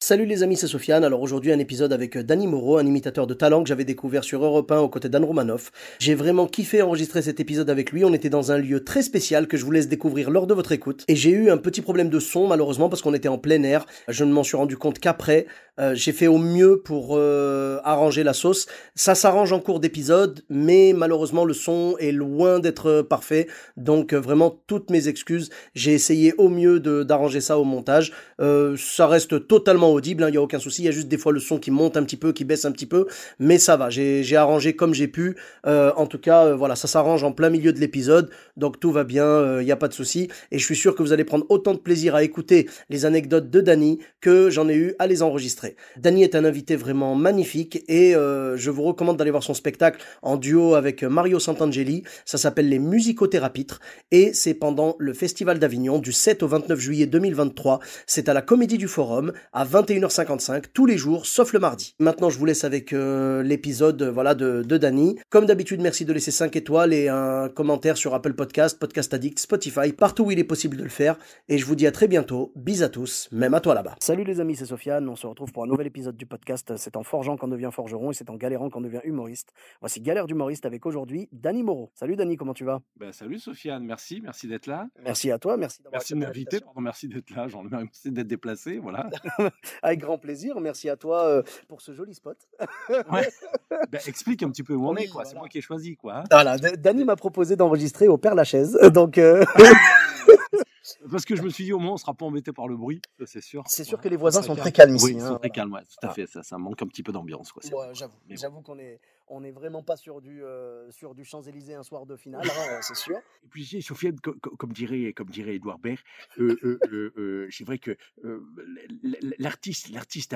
Salut les amis, c'est Sofiane. Alors aujourd'hui un épisode avec Danny Moreau, un imitateur de talent que j'avais découvert sur Europe 1 aux côtés d'Anne Romanoff. J'ai vraiment kiffé enregistrer cet épisode avec lui. On était dans un lieu très spécial que je vous laisse découvrir lors de votre écoute. Et j'ai eu un petit problème de son malheureusement parce qu'on était en plein air. Je ne m'en suis rendu compte qu'après. Euh, j'ai fait au mieux pour euh, arranger la sauce. Ça s'arrange en cours d'épisode, mais malheureusement le son est loin d'être parfait. Donc euh, vraiment toutes mes excuses. J'ai essayé au mieux d'arranger ça au montage. Euh, ça reste totalement audible, il n'y a aucun souci. Il y a juste des fois le son qui monte un petit peu, qui baisse un petit peu, mais ça va. J'ai arrangé comme j'ai pu. Euh, en tout cas, euh, voilà, ça s'arrange en plein milieu de l'épisode, donc tout va bien. Il n'y a pas de souci. Et je suis sûr que vous allez prendre autant de plaisir à écouter les anecdotes de Danny que j'en ai eu à les enregistrer. Danny est un invité vraiment magnifique et euh, je vous recommande d'aller voir son spectacle en duo avec Mario Santangeli. Ça s'appelle Les Musicothérapitres et c'est pendant le Festival d'Avignon du 7 au 29 juillet 2023. C'est à la Comédie du Forum à 21h55 tous les jours sauf le mardi. Maintenant, je vous laisse avec euh, l'épisode voilà de, de Danny. Comme d'habitude, merci de laisser 5 étoiles et un commentaire sur Apple Podcast, Podcast Addict, Spotify, partout où il est possible de le faire. Et je vous dis à très bientôt. Bis à tous, même à toi là-bas. Salut les amis, c'est Sofiane. On se retrouve pour un nouvel épisode du podcast. C'est en forgeant qu'on devient forgeron et c'est en galérant qu'on devient humoriste. Voici Galère d'humoriste avec aujourd'hui Danny Moreau. Salut Danny, comment tu vas? Ben, salut Sofiane, merci, merci d'être là. Merci à toi, merci d'avoir Merci de m'inviter, pardon, merci d'être là, j'en merci d'être déplacé, voilà. Avec grand plaisir. Merci à toi euh, pour ce joli spot. Ouais. Ben, explique un petit peu où on Oui, est, quoi. C'est moi qui ai choisi, quoi. hein. Voilà, D- Danny m'a proposé d'enregistrer au Père Lachaise. Donc euh, Parce que je me suis dit, au moins, on sera pas embêté par le bruit, c'est sûr. c'est sûr que les voisins sont très calmes ici. Oui, ils hein, sont très calmes, ouais, tout à Ah. fait. Ça, ça manque un petit peu d'ambiance, quoi. Ouais, j'avoue, j'avoue qu'on est, on est vraiment pas sur du, euh, sur du Champs Élysées un soir de finale, hein, c'est sûr. Et puis, Sofiane, co- co- comme dirait, comme dirait Edouard Baird, euh, euh, c'est vrai que l'artiste, l'artiste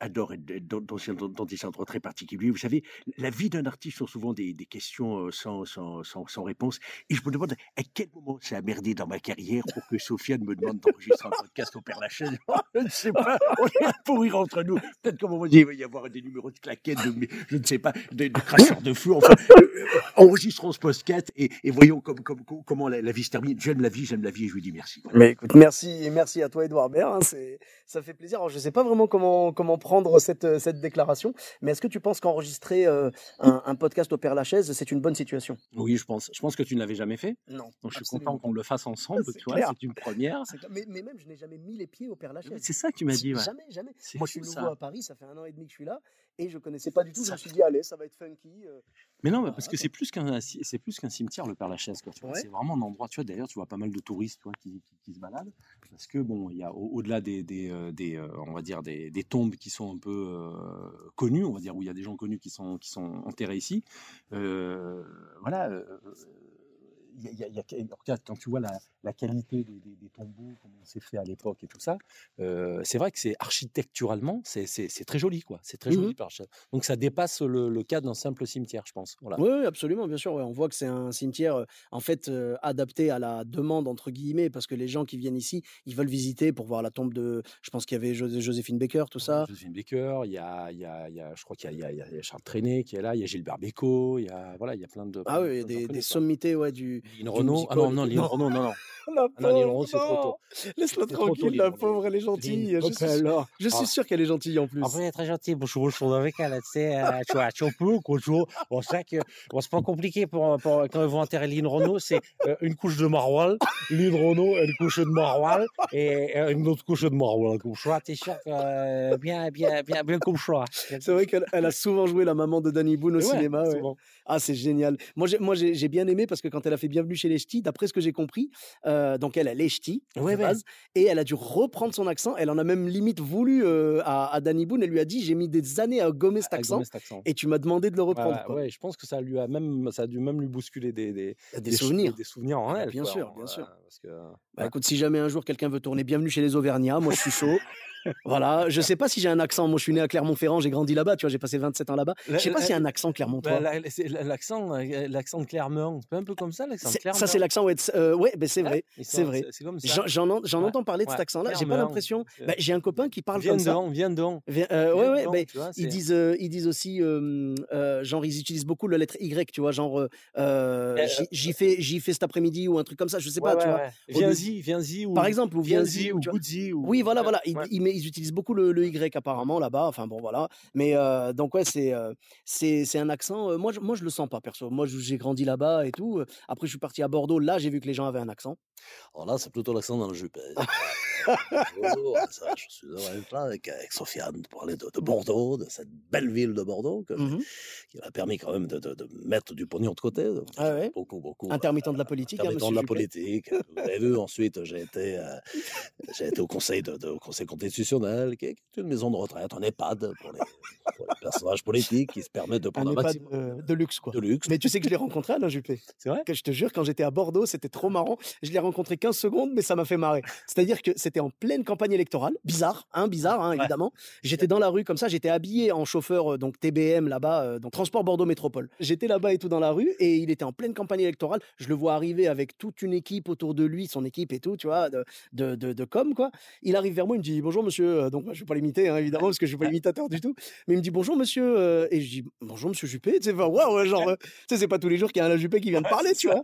adore être dans, dans, des endroits très particuliers. Vous savez, la vie d'un artiste sont souvent des, des questions sans, sans, sans, sans réponse. Et je me demande à quel moment ça a merdé dans ma carrière pour que Sofiane me demande d'enregistrer un podcast au Père Lachaise? Je ne sais pas. On est là pour rire entre nous. Peut-être qu'à un moment il va y avoir des numéros de claquettes, de, je ne sais pas, de, de cracheurs de feu. Enfin, euh, euh, enregistrons ce podcast et, et voyons comme, comme, comme- comment la, la vie se termine. J'aime la vie, j'aime la vie et je lui dis merci. Voilà. Mais écoute, merci, merci à toi, Edouard Baird. hein, ça fait plaisir. Alors, je sais pas vraiment comment, comment prendre cette, cette déclaration, mais est-ce que tu penses qu'enregistrer euh, un, un podcast au Père Lachaise, c'est une bonne situation? Oui, je pense. Je pense que tu ne l'avais jamais fait. Non. Donc je suis content qu'on le fasse ensemble. C'est Tu vois, clair. c'est une première. Mais, mais même, je n'ai jamais mis les pieds au Père Lachaise. C'est ça que tu m'as dit. Ouais. Jamais, jamais. Moi, je suis nouveau ça. à Paris, ça fait un an et demi que je suis là, et je connaissais pas du tout. Je Ça me suis dit, allez, ça va être funky. euh. Mais non, parce que c'est plus qu'un c'est plus qu'un cimetière le Père Lachaise quoi. tu vois. Ouais. C'est vraiment un endroit. Tu vois d'ailleurs tu vois pas mal de touristes tu vois, qui, qui, qui se baladent parce que bon il y a au- au-delà des des, euh, des euh, on va dire des, des tombes qui sont un peu euh, connues on va dire où il y a des gens connus qui sont qui sont enterrés ici. euh, voilà. Euh, y a- y a- a- regarde, quand tu vois la, la qualité des, des- des tombeaux, comment c'est fait à l'époque et tout ça, euh, c'est vrai que c'est architecturalement, c'est très joli, quoi. C'est très Mhm. joli, Lachaise. Donc ça dépasse le, le cadre d'un simple cimetière, je pense. Voilà. Oui, absolument, bien sûr. ouais. On voit que c'est un cimetière euh, en fait euh, adapté à la demande entre guillemets, parce que les gens qui viennent ici, ils veulent visiter pour voir la tombe de. Je pense qu'il y avait Jo- Joséphine Baker, tout ça. Joséphine Baker, il y a, il y a, je crois qu'il y a, y Charles Trenet qui est là, il y a Gilbert Bécaud, il y a, voilà, il y a plein de. Ah oui, des, des sommités ouais, du. Lynn Renault, ah non, non. Lynn Non. Renault, non, non. La Ah non, pauvre, non. Laisse-la tranquille, la pauvre, elle est gentille. Je suis, alors. je suis Ah. sûr qu'elle est gentille en plus. Après, elle est très gentil. Bon, je suis chaud avec elle, tu sais. euh, Tu vois, tu peux, vois. Bon, c'est vrai que bon, c'est pas compliqué pour, pour- quand ils vont enterrer Lynn Renault. C'est euh, une couche de maroilles, Lynn Renault, une couche de maroilles et euh, une autre couche de maroilles. Comme ça, t'es sûr que euh, bien, bien, bien, bien comme ça. C'est vrai qu'elle elle a souvent joué la maman de Danny Boone au Ouais, cinéma. ouais. Ah, c'est génial. Moi, j'ai, moi, j'ai, bien aimé parce que quand elle a fait Bienvenue chez les Ch'tis, d'après ce que j'ai compris. Euh, donc elle, elle est Ch'ti, Ouais, et elle a dû reprendre son accent. Elle en a même limite voulu euh, à, à Danny Boone. Elle lui a dit J'ai mis des années à gommer cet à accent, gommer cet accent. et tu m'as demandé de le reprendre. ouais, je pense que ça lui a même, ça a dû même lui bousculer des, des, des souvenirs. des souvenirs en Ah, elle. bien quoi, sûr, en- bien sûr. euh, parce que, Bah écoute, si jamais un jour quelqu'un veut tourner Bienvenue chez les Auvergnats, moi je suis chaud. voilà, je sais pas si j'ai un accent. Moi je suis né à Clermont-Ferrand, j'ai grandi là-bas, tu vois, j'ai passé 27 ans là-bas. Je sais pas s'il y a un accent clermontois. Bah, l'accent, euh, l'accent de Clermont, c'est un peu comme ça, l'accent Clermont. ça, c'est l'accent, ouais, euh, ouais, ben, c'est vrai. c'est vrai. J'en- en- Ouais, entends parler de cet accent-là. J'ai pas l'impression. Bah, j'ai un copain qui parle Viens comme ça. viens donc. Viens- euh, ouais, ouais, donc, ben, vois, ils disent, euh, ils disent aussi, euh, euh, genre, ils utilisent beaucoup la lettre Y, tu vois, genre, euh, euh, Euh, j'y- fais, j'y fais cet après-midi ou un truc comme ça, je sais pas, tu vois. Viens-y, viens-y. Par exemple, ou viens-y, ou Oui, voilà, voilà. Ouais. Ils, utilisent beaucoup le, Y apparemment là-bas. Enfin bon, voilà. Mais euh, donc ouais, c'est euh, c'est c'est un accent. euh, moi, je, moi, je le sens pas perso. Moi, j'ai grandi là-bas et tout. Après, je suis parti à Bordeaux. Là, j'ai vu que les gens avaient un accent. Alors là, c'est plutôt l'accent dans le jupe. Bonjour, ça, je suis heureux d'être là avec, avec Sofiane pour parler de, de Bordeaux, de cette belle ville de Bordeaux que- Mhm. qui m'a permis quand même de, de- de mettre du pognon de côté. Ah ouais? Beaucoup, beaucoup. Intermittent de la politique, hein, Intermittent de la Juppé? politique. Vous avez vu, ensuite, j'ai été, euh, j'ai été au conseil, de, de- au conseil constitutionnel, qui est, une maison de retraite, un EHPAD pour les, pour les personnages politiques qui se permettent de Un prendre un, EHPAD maximum euh, de luxe quoi. de luxe. Mais tu sais que je l'ai rencontré Alain Juppé. C'est vrai? Que je te jure, quand j'étais à Bordeaux, c'était trop marrant. Je l'ai rencontré 15 secondes, mais ça m'a fait marrer. C'est-à-dire que c'était en pleine campagne électorale. Bizarre, hein, bizarre, hein, Ouais. évidemment. J'étais dans la rue comme ça, j'étais habillé en chauffeur, euh, donc TBM là-bas, euh, donc Transport Bordeaux Métropole. J'étais là-bas et tout dans la rue, et il était en pleine campagne électorale. Je le vois arriver avec toute une équipe autour de lui, son équipe et tout, tu vois, de, de, de, de com, quoi. Il arrive vers moi, il me dit bonjour monsieur. Euh, Donc, je vais pas l'imiter, hein, évidemment, parce que je suis pas imitateur du tout. Mais il me dit bonjour monsieur. Et je dis bonjour monsieur Juppé. Tu sais, waouh, genre, tu sais, c'est pas tous les jours qu'il y a un Juppé qui vient de parler, tu vois.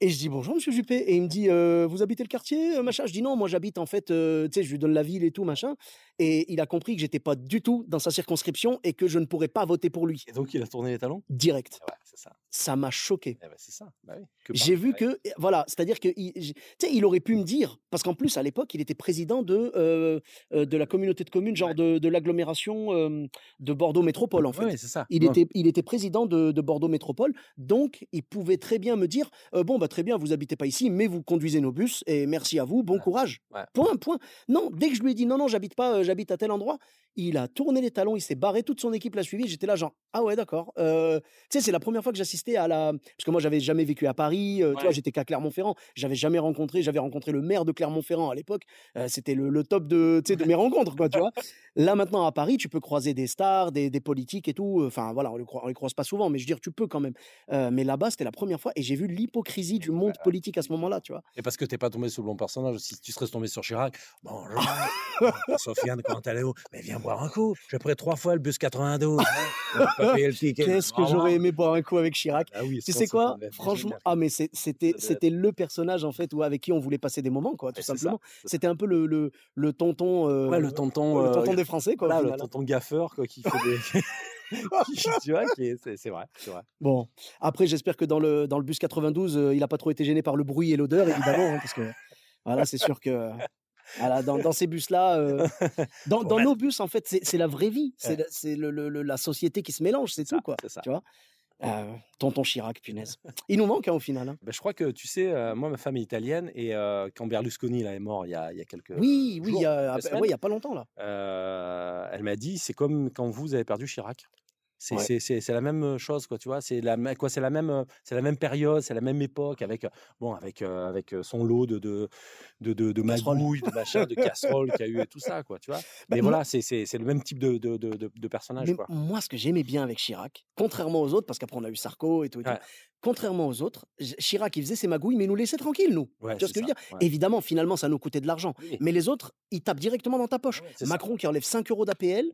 Et je dis bonjour monsieur Juppé. Et il me dit euh, vous habitez le quartier euh, machin? Je dis non moi j'habite en fait euh, tu sais je lui donne la ville et tout machin et il a compris que j'étais pas du tout dans sa circonscription et que je ne pourrais pas voter pour lui Et donc, il a tourné les talons? Direct Ouais, c'est ça. ça m'a choqué Eh ben, c'est ça. Bah oui. J'ai vu ouais. que voilà c'est-à-dire que il, j- tu sais il aurait pu me dire parce qu'en plus à l'époque il était président de euh, euh, de la communauté de communes genre de, de l'agglomération euh, de Bordeaux Métropole en fait Ouais, c'est ça. Il, Ouais. était, il était président de, de Bordeaux Métropole, donc il pouvait très bien me dire euh, Bon, bah, très bien, vous habitez pas ici, mais vous conduisez nos bus, et merci à vous, bon Ouais, courage. ouais. Point, point. Non, dès que je lui ai dit Non, non, j'habite pas, j'habite à tel endroit, il a tourné les talons, il s'est barré, toute son équipe l'a suivi. J'étais là, genre Ah ouais, d'accord. Euh, tu sais, c'est la première fois que j'assistais à la. Parce que moi, j'avais jamais vécu à Paris, euh, tu vois, j'étais qu'à Clermont-Ferrand, j'avais jamais rencontré, j'avais rencontré le maire de Clermont-Ferrand à l'époque, Euh, c'était le, le top de, tu sais, de mes rencontres, quoi, tu vois. Là, maintenant, à Paris, tu peux croiser des stars, des, des politiques et tout. Enfin, voilà, on les, croi- on les croise pas souvent, mais je veux dire, tu peux quand même. Mais là-bas, c'était la première fois et j'ai vu l'hypocrisie du monde politique à ce moment-là, tu vois. Et parce que t'es pas tombé sur le bon personnage, si tu serais tombé sur Chirac, Sofiane, comment allez-vous Mais viens boire un coup, j'ai pris trois fois le bus 92, hein. Qu'est-ce que j'aurais aimé boire un coup avec Chirac? Ah oui, Tu sais quoi? Franchement, ah mais c'était le personnage en fait où avec qui on voulait passer des moments quoi, tout simplement. C'était un peu le le, le tonton euh, Ouais, le tonton, le euh, tonton des Français quoi. le hein. tonton gaffeur quoi, qui fait des. tu vois, c'est vrai, vrai. Bon, après j'espère que dans le dans le bus 92, euh, il a pas trop été gêné par le bruit et l'odeur évidemment hein, parce que voilà, c'est sûr que voilà, dans, dans ces bus-là, euh, dans, dans Ouais. nos bus, en fait, c'est la vraie vie. C'est Ouais. la- c'est le, le- le- la société qui se mélange, c'est tout, quoi. C'est ça. Tu vois Euh, Tonton Chirac, punaise. Il nous manque, hein, au final. hein. Ben, je crois que tu sais, euh, moi, ma femme est italienne et euh, quand Berlusconi là, est mort il y a, il y a quelques. Oui, oui, il jours, y a, semaines, il y a pas longtemps, là. elle m'a dit c'est comme quand vous avez perdu Chirac. C'est Ouais. c'est- c'est- c'est la même chose, quoi, tu vois? C'est la, même- quoi, c'est la, même, c'est la même période, c'est la même époque, avec, bon, avec, euh, avec son lot de, de, de, de, magouilles, de machin, de casseroles qu'il y a eu et tout ça, quoi, tu vois? Mais moi- voilà, c'est c'est- c'est le même type de, de, de, de- personnage, Mais quoi. moi, ce que j'aimais bien avec Chirac, contrairement aux autres, parce qu'après on a eu Sarko et tout, et tout, contrairement aux autres, Chirac, il faisait ses magouilles, mais il nous laissait tranquilles, nous. Ouais, tu vois ce que je veux dire? Évidemment, finalement, ça nous coûtait de l'argent. Oui. Mais les autres, ils tapent directement dans ta poche. Ça. Macron qui enlève 5 euros d'APL,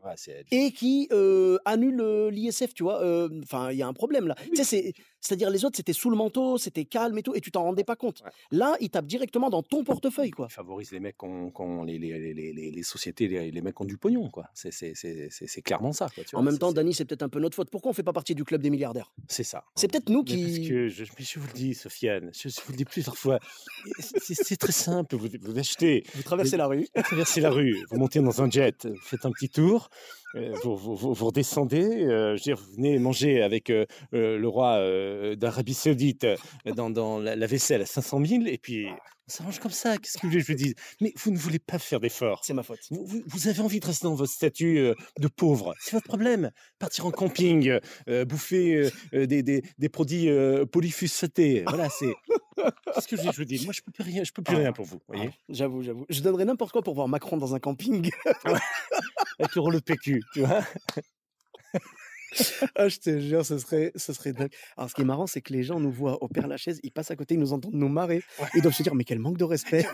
et qui euh, annule l'ISF, tu vois. euh, Enfin, il y a un problème là. Tu sais, c'est- c'est-à-dire les autres, c'était sous le manteau, c'était calme et tout, et tu t'en rendais pas compte. Ouais. Là, ils tapent directement dans ton portefeuille, quoi. il favorise les mecs qui ont, qui ont- les, les, les, les, les- les sociétés, les, mecs qui ont du pognon, quoi. C'est clairement ça, quoi. tu En vois, même temps, Dany, c'est peut-être un peu notre faute. Pourquoi on fait pas partie du club des milliardaires? C'est ça. C'est peut-être nous Mais Parce qui. que je, mais je vous le dis, Sofiane, je, je vous le dis plusieurs fois, c'est très simple. Vous, vous achetez, Vous traversez la rue. vous traversez la rue, vous montez dans un jet, vous faites un petit tour, euh, vous, vous, vous- vous redescendez, euh, je veux dire, vous venez manger avec euh, euh, le roi euh, euh, d'Arabie Saoudite euh, dans, dans la, la vaisselle à 500 000 et puis on s'arrange comme ça. Qu'est-ce que vous voulez que je vous dise? Mais vous ne voulez pas faire d'efforts. C'est ma faute. Vous, vous- vous avez envie de rester dans votre statut euh, de pauvre. C'est votre problème. Partir en camping, euh, bouffer euh, des, des, des produits polyphosphatés. Voilà, c'est. Qu'est-ce que je, vous dis Moi, je peux plus rien. Je peux plus rien pour vous. voyez? J'avoue, j'avoue. Je donnerais n'importe quoi pour voir Macron dans un camping. Avec le PQ, tu vois? ah, je te jure, ce serait, ce serait dingue. Alors, ce qui est marrant, c'est que les gens nous voient au Père Lachaise, ils passent à côté, ils nous entendent nous marrer. Ils doivent se dire, mais quel manque de respect.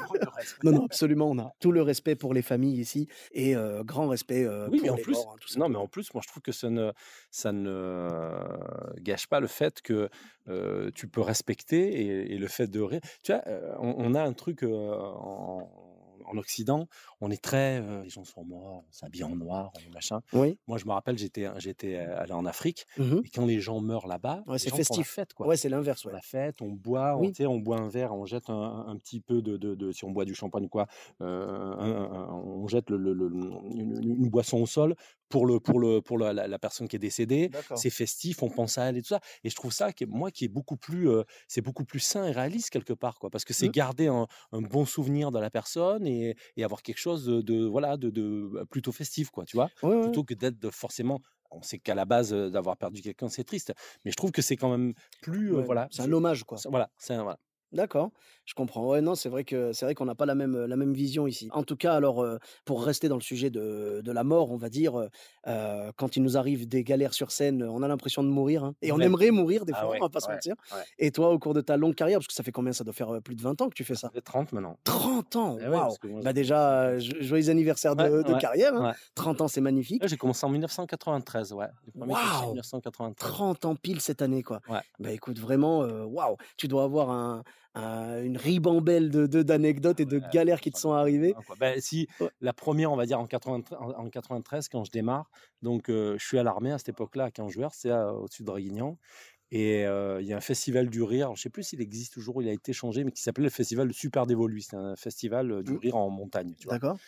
non, non, absolument, on a tout le respect pour les familles ici et euh, grand respect euh, Oui, pour mais en les plus, morts, hein, tout non, mais en plus, moi, je trouve que ça ne, ça ne gâche pas le fait que euh, tu peux respecter et, et le fait de rire. Tu vois, euh, on, on a un truc euh, en, en Occident, on est très, euh, les gens sont morts, on s'habille en noir, on machin. Oui. Moi, je me rappelle, j'étais, j'étais allé en Afrique Mhm. et quand les gens meurent là-bas, Ouais, c'est la festif. fête, quoi. Ouais, c'est l'inverse. Ouais. la fête, on boit, on, Oui. on boit un verre, on jette un, un petit peu de, de, de- si on boit du champagne ou quoi, euh, un- un- on jette le, le- le- une, une boisson au sol pour le pour le pour la, la- la personne qui est décédée. C'est festif, on pense à elle et tout ça. Et je trouve ça, qui moi, qui est beaucoup plus, euh, c'est beaucoup plus sain et réaliste quelque part, quoi, parce que c'est Mhm. garder un, un bon souvenir de la personne et, et avoir quelque chose de, de- voilà de, de plutôt festif, quoi, tu vois, Ouais, ouais. plutôt que d'être forcément. On sait qu'à la base euh, d'avoir perdu quelqu'un, c'est triste, mais je trouve que c'est quand même plus, euh, Ouais, voilà. C'est un hommage, quoi. Voilà, c'est un- voilà. D'accord, je comprends. Ouais, non, c'est vrai que c'est vrai qu'on n'a pas la même la même vision ici. En tout cas, alors euh, pour rester dans le sujet de, de la mort, on va dire, euh, euh, quand il nous arrive des galères sur scène, on a l'impression de mourir, hein. et on aimerait mourir des Ah fois, ouais, on va pas se ouais, mentir. ouais. Et toi, au cours de ta longue carrière, parce que ça fait combien? Ça doit faire euh, plus de 20 ans que tu fais ça. Ça fait 30 maintenant. 30 ans, Eh ouais, waouh parce que moi, Bah déjà, euh, jo- joyeux anniversaire de, Ouais, de ouais, carrière. hein. ouais. 30 ans, c'est magnifique. Là, j'ai commencé en 1993, ouais. Le premier clip, c'est Waouh 1993. 30 ans pile cette année, quoi. Ouais. Bah écoute, vraiment, euh, waouh, tu dois avoir un, un- une ribambelle de de- d'anecdotes et de galères qui te sont arrivées. Ben, si Ouais. la première, on va dire en 93, en, en 93 quand je démarre, donc euh, je suis à l'armée à cette époque-là à 15 joueurs, c'est à- au-dessus de Draguignan. Et euh, il y a un festival du rire, je ne sais plus s'il existe toujours, ou il a été changé, mais qui s'appelait le festival Super Dévolu. C'est un festival euh, du Mmh. rire en montagne. Tu vois. D'accord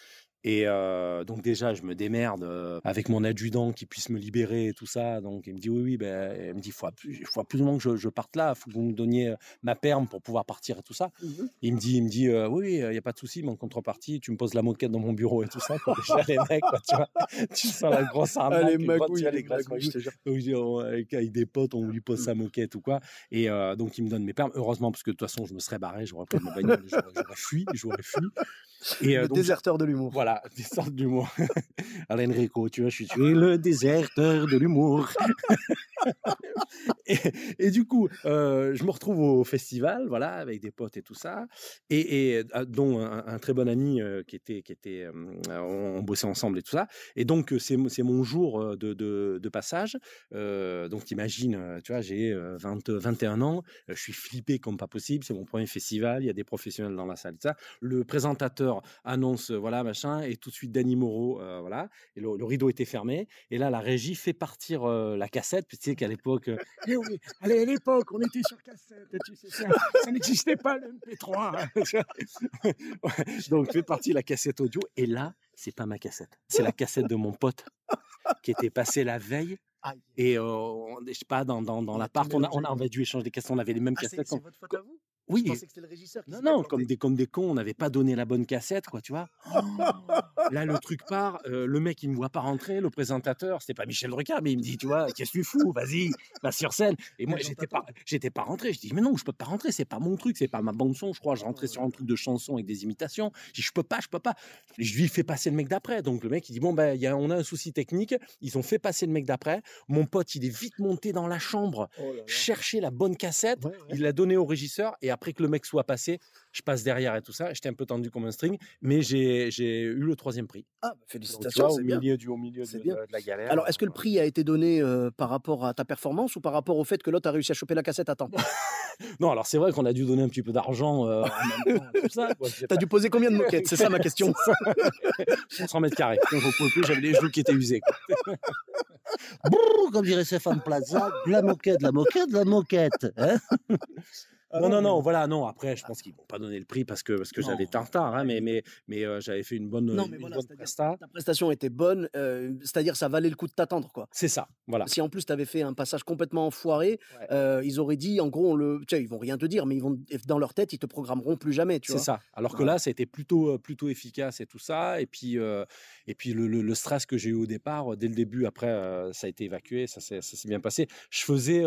Et euh, donc déjà, je me démerde euh, avec mon adjudant qui puisse me libérer et tout ça. Donc il me dit oui, oui, ben, il me dit il faut, faut absolument que je, je parte là, il faut que vous me donniez euh, ma perme pour pouvoir partir et tout ça. Il me dit, il me dit euh, oui, il n'y a pas de souci, mais en contrepartie, tu me poses la moquette dans mon bureau et tout ça. Quoi. Déjà, les mecs, quoi, tu vois, tu sens la grosse arnaque. Ah, les les magouilles, je on- avec, des potes, on lui pose sa moquette ou quoi. Et euh, donc, il me donne mes permes. Heureusement, parce que de toute façon, je me serais barré, j'aurais pris mon bagnole, j'aurais fui, j'aurais fui. Et euh, Le donc, déserteur de l'humour. voilà, des sortes d'humour. Alain Rico, tu vois, je suis tu es le déserteur de l'humour. et, et du coup, euh, je me retrouve au festival, voilà, avec des potes et tout ça, et, et, euh, dont un, un très bon ami euh, qui était, qui était, euh, on, on bossait ensemble et tout ça. Et donc, c'est mon jour de, de, de passage. Euh, donc, t'imagines, euh, tu vois, j'ai euh, 20, 21 ans, je suis flippé comme pas possible. C'est mon premier festival, il y a des professionnels dans la salle, et ça. Le présentateur annonce, euh, voilà, machin, et tout de suite Danny Moreau, euh, voilà, et le, le rideau était fermé. Et là, la régie fait partir euh, la cassette, puis tu sais qu'à l'époque, euh, eh oui, allez, à l'époque, on était sur cassette, tu sais, ça, ça n'existait pas le MP3. Ouais, Donc, fait partie la cassette audio, et là, c'est pas ma cassette, c'est la cassette de mon pote qui était passé la veille. Et on- je sais pas, dans, dans, dans l'appart, on, a, on, mélangé. a, on a dû échanger des cassettes, on avait les mêmes Ah, cassettes. c'est votre faute à vous Oui, Je pensais que c'était le régisseur qui non, non, comme des, comme des cons, on n'avait pas donné la bonne cassette, quoi, tu vois. Là, le truc part, euh, le mec, il me voit pas rentrer, le présentateur, c'était pas Michel Drucker, mais il me dit, tu vois, qu'est-ce que tu fous, vas-y, va sur scène. Et moi, j'étais pas, j'étais pas rentré. Je dis, mais non, je peux pas rentrer, c'est pas mon truc, c'est pas ma bande son, je crois. Je rentrais sur un truc de chanson avec des imitations. Je dis, je peux pas, je peux pas. Je lui fais passer le mec d'après. Donc, le mec, il dit, bon, ben, il y a, on a un souci technique. Ils ont fait passer le mec d'après. Mon pote, il est vite monté dans la chambre, Oh là là. chercher la bonne cassette. Ouais, ouais. Il l'a donné au régisseur et après que le mec soit passé, je passe derrière et tout ça. J'étais un peu tendu comme un string, mais j'ai j'ai eu le troisième prix. Ah, bah, Donc, tu félicitations, vois, au bien. milieu du au milieu C'est de, bien. de- de la galère. Alors, est-ce que le euh, prix a été donné euh, par rapport à ta performance ou par rapport au fait que l'autre a réussi à choper la cassette à temps? Non, alors c'est vrai qu'on a dû donner un petit peu d'argent euh, T'as dû poser combien de moquettes? C'est ça ma question. pas, 500 mètres carrés. Donc, j'avais les genoux qui étaient quoi. Brrr, comme dirait Stéphane Plaza, de la moquette, de la moquette, de la moquette. hein? Ah non, non, non, voilà, non. Après, je pense qu'ils vont pas donner le prix parce que, parce que j'avais tartare, hein, mais, mais, mais euh, j'avais fait une bonne, Non, une mais voilà, bonne c'est-à-dire presta. Ta prestation était bonne, euh, c'est-à-dire ça valait le coup de t'attendre, quoi. C'est ça, voilà. Si en plus tu avais fait un passage complètement foiré, Ouais. euh, ils auraient dit, en gros, on le, tu sais, ils vont rien te dire, mais ils vont dans leur tête, ils te programmeront plus jamais, tu C'est vois. ça. Alors que Voilà. là, ça a été plutôt, plutôt efficace et tout ça. Et puis, et puis le, le- le stress que j'ai eu au départ, dès le début, après, ça a été évacué, ça s'est bien passé. Je faisais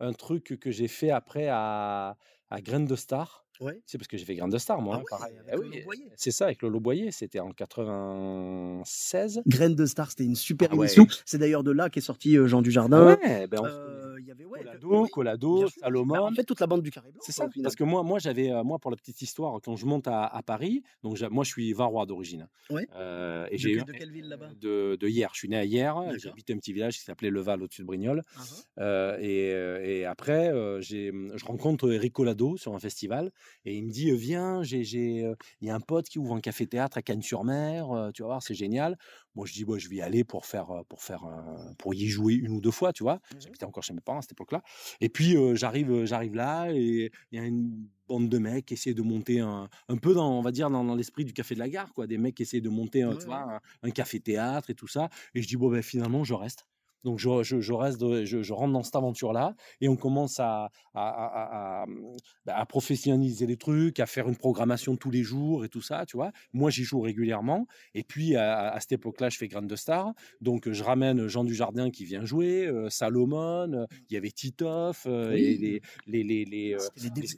un truc que j'ai fait après à, à Graines de Star. Ouais. C'est parce que j'ai fait Graines de Star, moi. Ah hein, ouais, pareil. avec Ah oui, c'est ça, avec Lolo Boyer. C'était en 96. Graines de Star, c'était une super Ah ouais. émission. C'est d'ailleurs de là qu'est sorti euh, Jean Dujardin. Ouais, ben on- Euh, il y avait ouais, Colado, oui, Colado, sûr. Bah, Salomon. en fait, toute la bande du Carré Blanc. C'est ça, parce que moi, moi j'avais, euh, moi pour la petite histoire, quand je monte à, à Paris, donc moi je suis varois d'origine, Ouais. Euh, et De j'ai de quelle ville là-bas? de, de hier. Je suis né à hier, D'accord. j'habitais un petit village qui s'appelait Leval au-dessus de Brignoles, Ah, ah. Euh, et, euh, et après euh, j'ai, je rencontre Eric Collado sur un festival et il me dit euh, viens, j'ai, j'ai, euh, il y a un pote qui ouvre un café théâtre à Cannes-sur-Mer, euh, tu vas voir, c'est génial. Moi je dis bon, je vais y aller pour faire, pour faire, pour y jouer une ou deux fois, tu vois. Mhm. J'habitais encore chez mes parents à cette époque-là. Et puis euh, j'arrive, j'arrive là et il y a une bande de mecs qui essaient de monter un, un peu dans, on va dire, dans, dans l'esprit du café de la gare, quoi. Des mecs qui essaient de monter, Ouais, tu vois, un, un café théâtre et tout ça. Et je dis bon ben finalement je reste. Donc je, je, je reste, de- je, je rentre dans cette aventure-là et on commence à, à, à, à- à- bah, à professionnaliser les trucs, à faire une programmation tous les jours et tout ça, tu vois. Moi j'y joue régulièrement et puis à, cette époque-là je fais Grande de Star, donc je ramène Jean Dujardin qui vient jouer, euh, Salomon, euh, il y avait Titoff, euh, Oui. et les, les, les, les,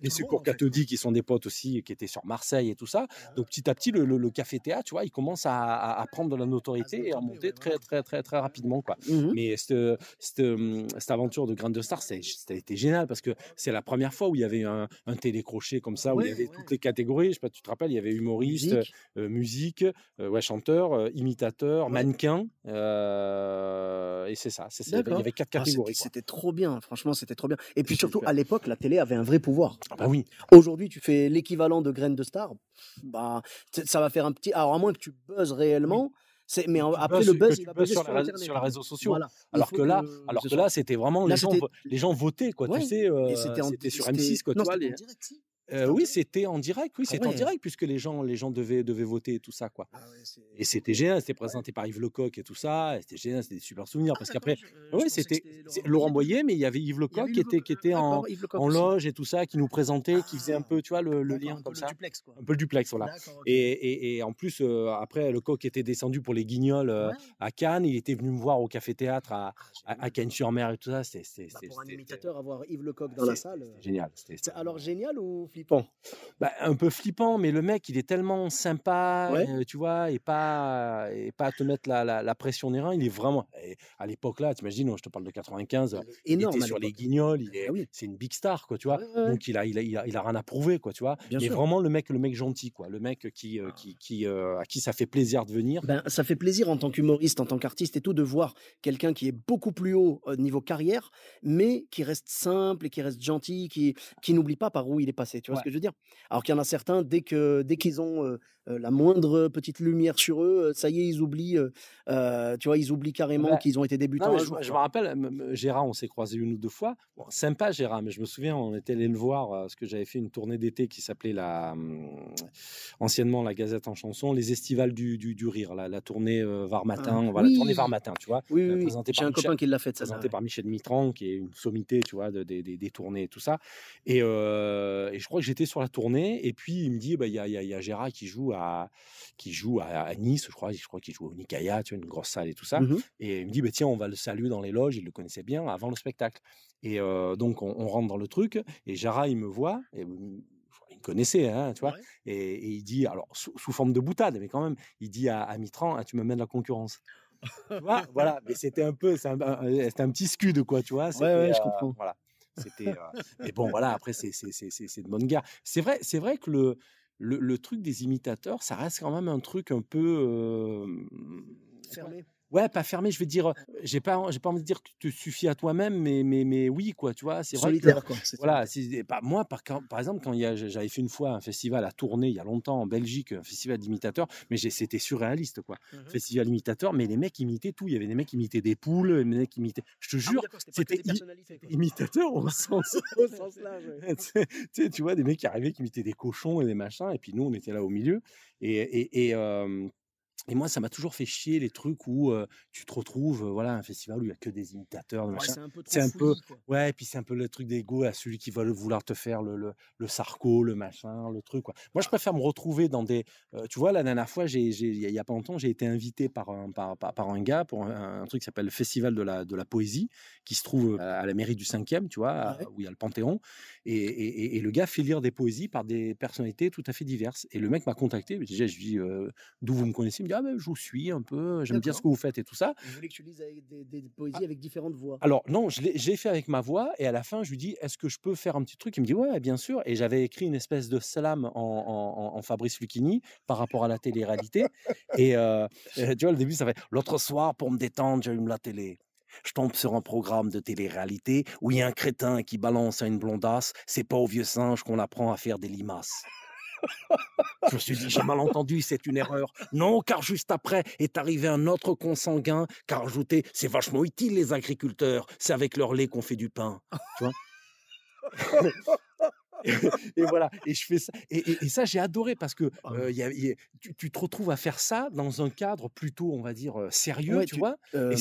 les secours cathodiques qui sont des potes aussi qui étaient sur Marseille et tout ça. Donc petit à petit le, le- le café théâtre, tu vois, il commence à, prendre de la notoriété et à monter très très très très rapidement quoi. Mhm. Mais cette, cette, hum, cette aventure de Grande Star, ça a été génial parce que c'est la première fois où il y avait un, un télécrochet comme ça, où il y avait ouais. toutes les catégories. Je sais pas, tu te rappelles, il y avait humoriste, Musique. euh, musique, euh, ouais, chanteur, euh, imitateur, mannequin. euh, et c'est ça. c'est ça. Il y avait- quatre Ah, catégories. c'était quoi. c'était trop bien, franchement, c'était trop bien. Et puis surtout, super. à l'époque, la télé avait un vrai pouvoir. Ah bah oui. Aujourd'hui, tu fais l'équivalent de Graines de Star, bah, ça va faire un petit. Alors, à moins que tu buzzes réellement. Mais en- après, buzz- le buzz, il va buzz buzzer sur, sur, les, réseaux- Internet. sur les réseaux sociaux. Voilà. Alors que là, alors que là, c'était vraiment Là, les gens, les gens votaient quoi. Ouais. Tu sais, euh, c'était sur c'était- M6 quoi. non, tu vois, c'était en les- direct, si. Euh, oui, c'était en direct. Oui, Ah c'était en direct puisque les gens, les gens devaient, devaient voter et tout ça quoi. Ah ouais, c'est- Et c'était génial, c'était présenté par Yves Lecoq et tout ça, c'était génial, c'était des super souvenirs. Ah, parce qu'après, pensais que c'était c'est Laurent Boyer, mais il y avait Yves Lecoq avait qui était, qui était en, loge et tout ça, qui nous présentait, qui faisait un Ah, peu, tu vois, le, le lien un peu comme le ça. duplex, quoi. Un peu le duplex, voilà. Et, et- et en plus, euh, après, Lecoq était descendu pour les Guignols euh, à Cannes, il était venu me voir au Café Théâtre à, à, génial. à Cannes-sur-Mer et tout ça, c'était- Bah, pour un imitateur, avoir Yves Lecoq dans la salle. génial. C'est alors génial ou flippant bah, un peu flippant, mais le mec, il est tellement sympa, Ouais. euh, tu vois, et pas, et pas à te mettre la, la, la pression des reins. Il est vraiment. à l'époque là, t'imagines, je te parle de 95, Il était sur les. Guignols, il est, Ah oui. c'est une big star, quoi, tu vois. Ouais, ouais, ouais. Donc il a, il a, il a, il a rien à prouver, quoi, tu vois. Bien mais sûr. vraiment le mec, le mec gentil, quoi, le mec qui, euh, qui, qui, euh, à qui ça fait plaisir de venir. Ben, ça fait plaisir en tant qu'humoriste, en tant qu'artiste et tout, de voir quelqu'un qui est beaucoup plus haut au niveau carrière, mais qui reste simple et qui reste gentil, qui, qui n'oublie pas par où il est passé. Tu vois Ouais. ce que je veux dire? Alors qu'il y en a certains, dès que dès qu'ils ont euh, la moindre petite lumière sur eux, ça y est, ils oublient. euh, tu vois, ils oublient carrément Ouais. qu'ils ont été débutants. Non, je, je me rappelle, Gérard, on s'est croisé une ou deux fois. Bon, sympa Gérard, mais je me souviens, on était allé le voir parce que j'avais fait une tournée d'été qui s'appelait la, hum, anciennement la Gazette en chanson, les Estivales du, du, du rire, la, la tournée euh, Var matin, Ah, voilà, oui. tournée Var matin, tu vois, Oui, euh, oui, oui. J'ai un Michel- copain qui l'a fait, ça. présenté par Michel Mitran, qui est une sommité, tu vois, de- des- des- des tournées et tout ça. Et, et je crois que j'étais sur la tournée, et puis il me dit, bah, il y, a, y a- il y a Gérard qui joue à, qui joue à, à Nice, je crois, je crois qu'il joue au Nikaya, tu vois, une grosse salle et tout ça. Mhm. Et il me dit, bah, tiens, on va le saluer dans les loges. Il le connaissait bien avant le spectacle. Et euh, donc, on, on rentre dans le truc. Et Jara, il me voit. Et, il me connaissait, hein, tu vois. Ouais. Et, et il dit, alors, sous, sous forme de boutade, mais quand même, il dit à, à Mitran, Ah, tu me mets de la concurrence. tu vois, voilà. Mais c'était un peu, c'est un, un- c'était un petit scud, quoi, tu vois. Ouais, ouais, je euh, comprends. Voilà. Euh, mais bon, voilà, après, c'est, c'est, de bonne guerre. C'est vrai, c'est vrai que le, le, le truc des imitateurs, ça reste quand même un truc un peu. euh, Fermé. Ouais, pas fermé, je veux dire, j'ai pas, j'ai pas envie de dire que tu te suffis à toi-même, mais, mais, mais oui, quoi, tu vois, c'est vrai que, quoi. voilà, c'est- bah, moi, par, par exemple, quand il y a, j'avais fait une fois un festival à tourner il y a longtemps en Belgique, un festival d'imitateurs, mais j'ai- c'était surréaliste, quoi. Mhm. Festival imitateur, mais les mecs imitaient tout. Il y avait des mecs qui imitaient des poules, des mecs qui imitaient. Je te Ah jure, c'était imitateur au sens. Au sens large, tu, vois, des mecs qui arrivaient, qui imitaient des cochons et des machins, et puis nous, on était là au milieu. Et, et, et, euh, et moi, ça m'a toujours fait chier les trucs où euh, tu te retrouves, euh, voilà, un festival où il n'y a que des imitateurs, Ouais, machins. c'est un peu trop un fouillis, ouais, et puis c'est un peu le truc d'ego à celui qui va le- vouloir te faire le, le, le sarco, le machin, le truc, quoi. Moi, je préfère me retrouver dans des. euh, tu vois, la dernière fois, il y a pas longtemps, j'ai été invité par un, par, par, par un gars pour un, un truc qui s'appelle le Festival de la, de la Poésie, qui se trouve à la mairie du 5e, tu vois, Ouais. où il y a le Panthéon. Et, et- et- et le gars fait lire des poésies par des personnalités tout à fait diverses. Et le mec m'a contacté. Déjà, je lui dis d'où vous me connaissez. Dit ah ben, je vous suis un peu, j'aime bien ce que vous faites et tout ça. Je voulais que tu lises avec des, des poésies avec différentes voix? Alors non, j'ai fait avec ma voix et à la fin je lui dis est-ce que je peux faire un petit truc? Il me dit ouais bien sûr et j'avais écrit une espèce de slam en, en- en- en Fabrice Lucchini par rapport à la télé-réalité et euh, tu vois le début ça fait l'autre soir pour me détendre j'allume la télé. Je tombe sur un programme de télé-réalité où il y a un crétin qui balance à une blondasse. C'est pas au vieux singe qu'on apprend à faire des limaces. Je me suis dit, j'ai mal entendu, c'est une erreur. Non, car juste après est arrivé un autre consanguin qui a rajouté, c'est vachement utile les agriculteurs, c'est avec leur lait qu'on fait du pain. Tu vois? et voilà, et je fais ça. Et, et- et ça, j'ai adoré parce que Ah euh, y a- y a- tu, tu te retrouves à faire ça dans un cadre plutôt, on va dire, euh, sérieux, Ouais, tu, tu- vois. Euh,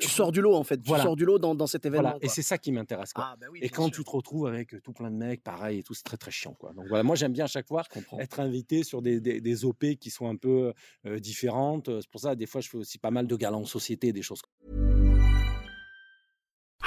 tu sors du lot, en fait. Voilà. Tu sors du lot dans, dans cet événement. voilà, et c'est ça qui m'intéresse. Ah, bah oui, Et quand sûr. tu te retrouves avec tout plein de mecs, pareil et tout, c'est très très chiant. Quoi. Donc voilà, moi j'aime bien à chaque fois être invité sur des, des, des OP qui sont un peu euh, différentes. C'est pour ça, des fois, je fais aussi pas mal de galas en société, des choses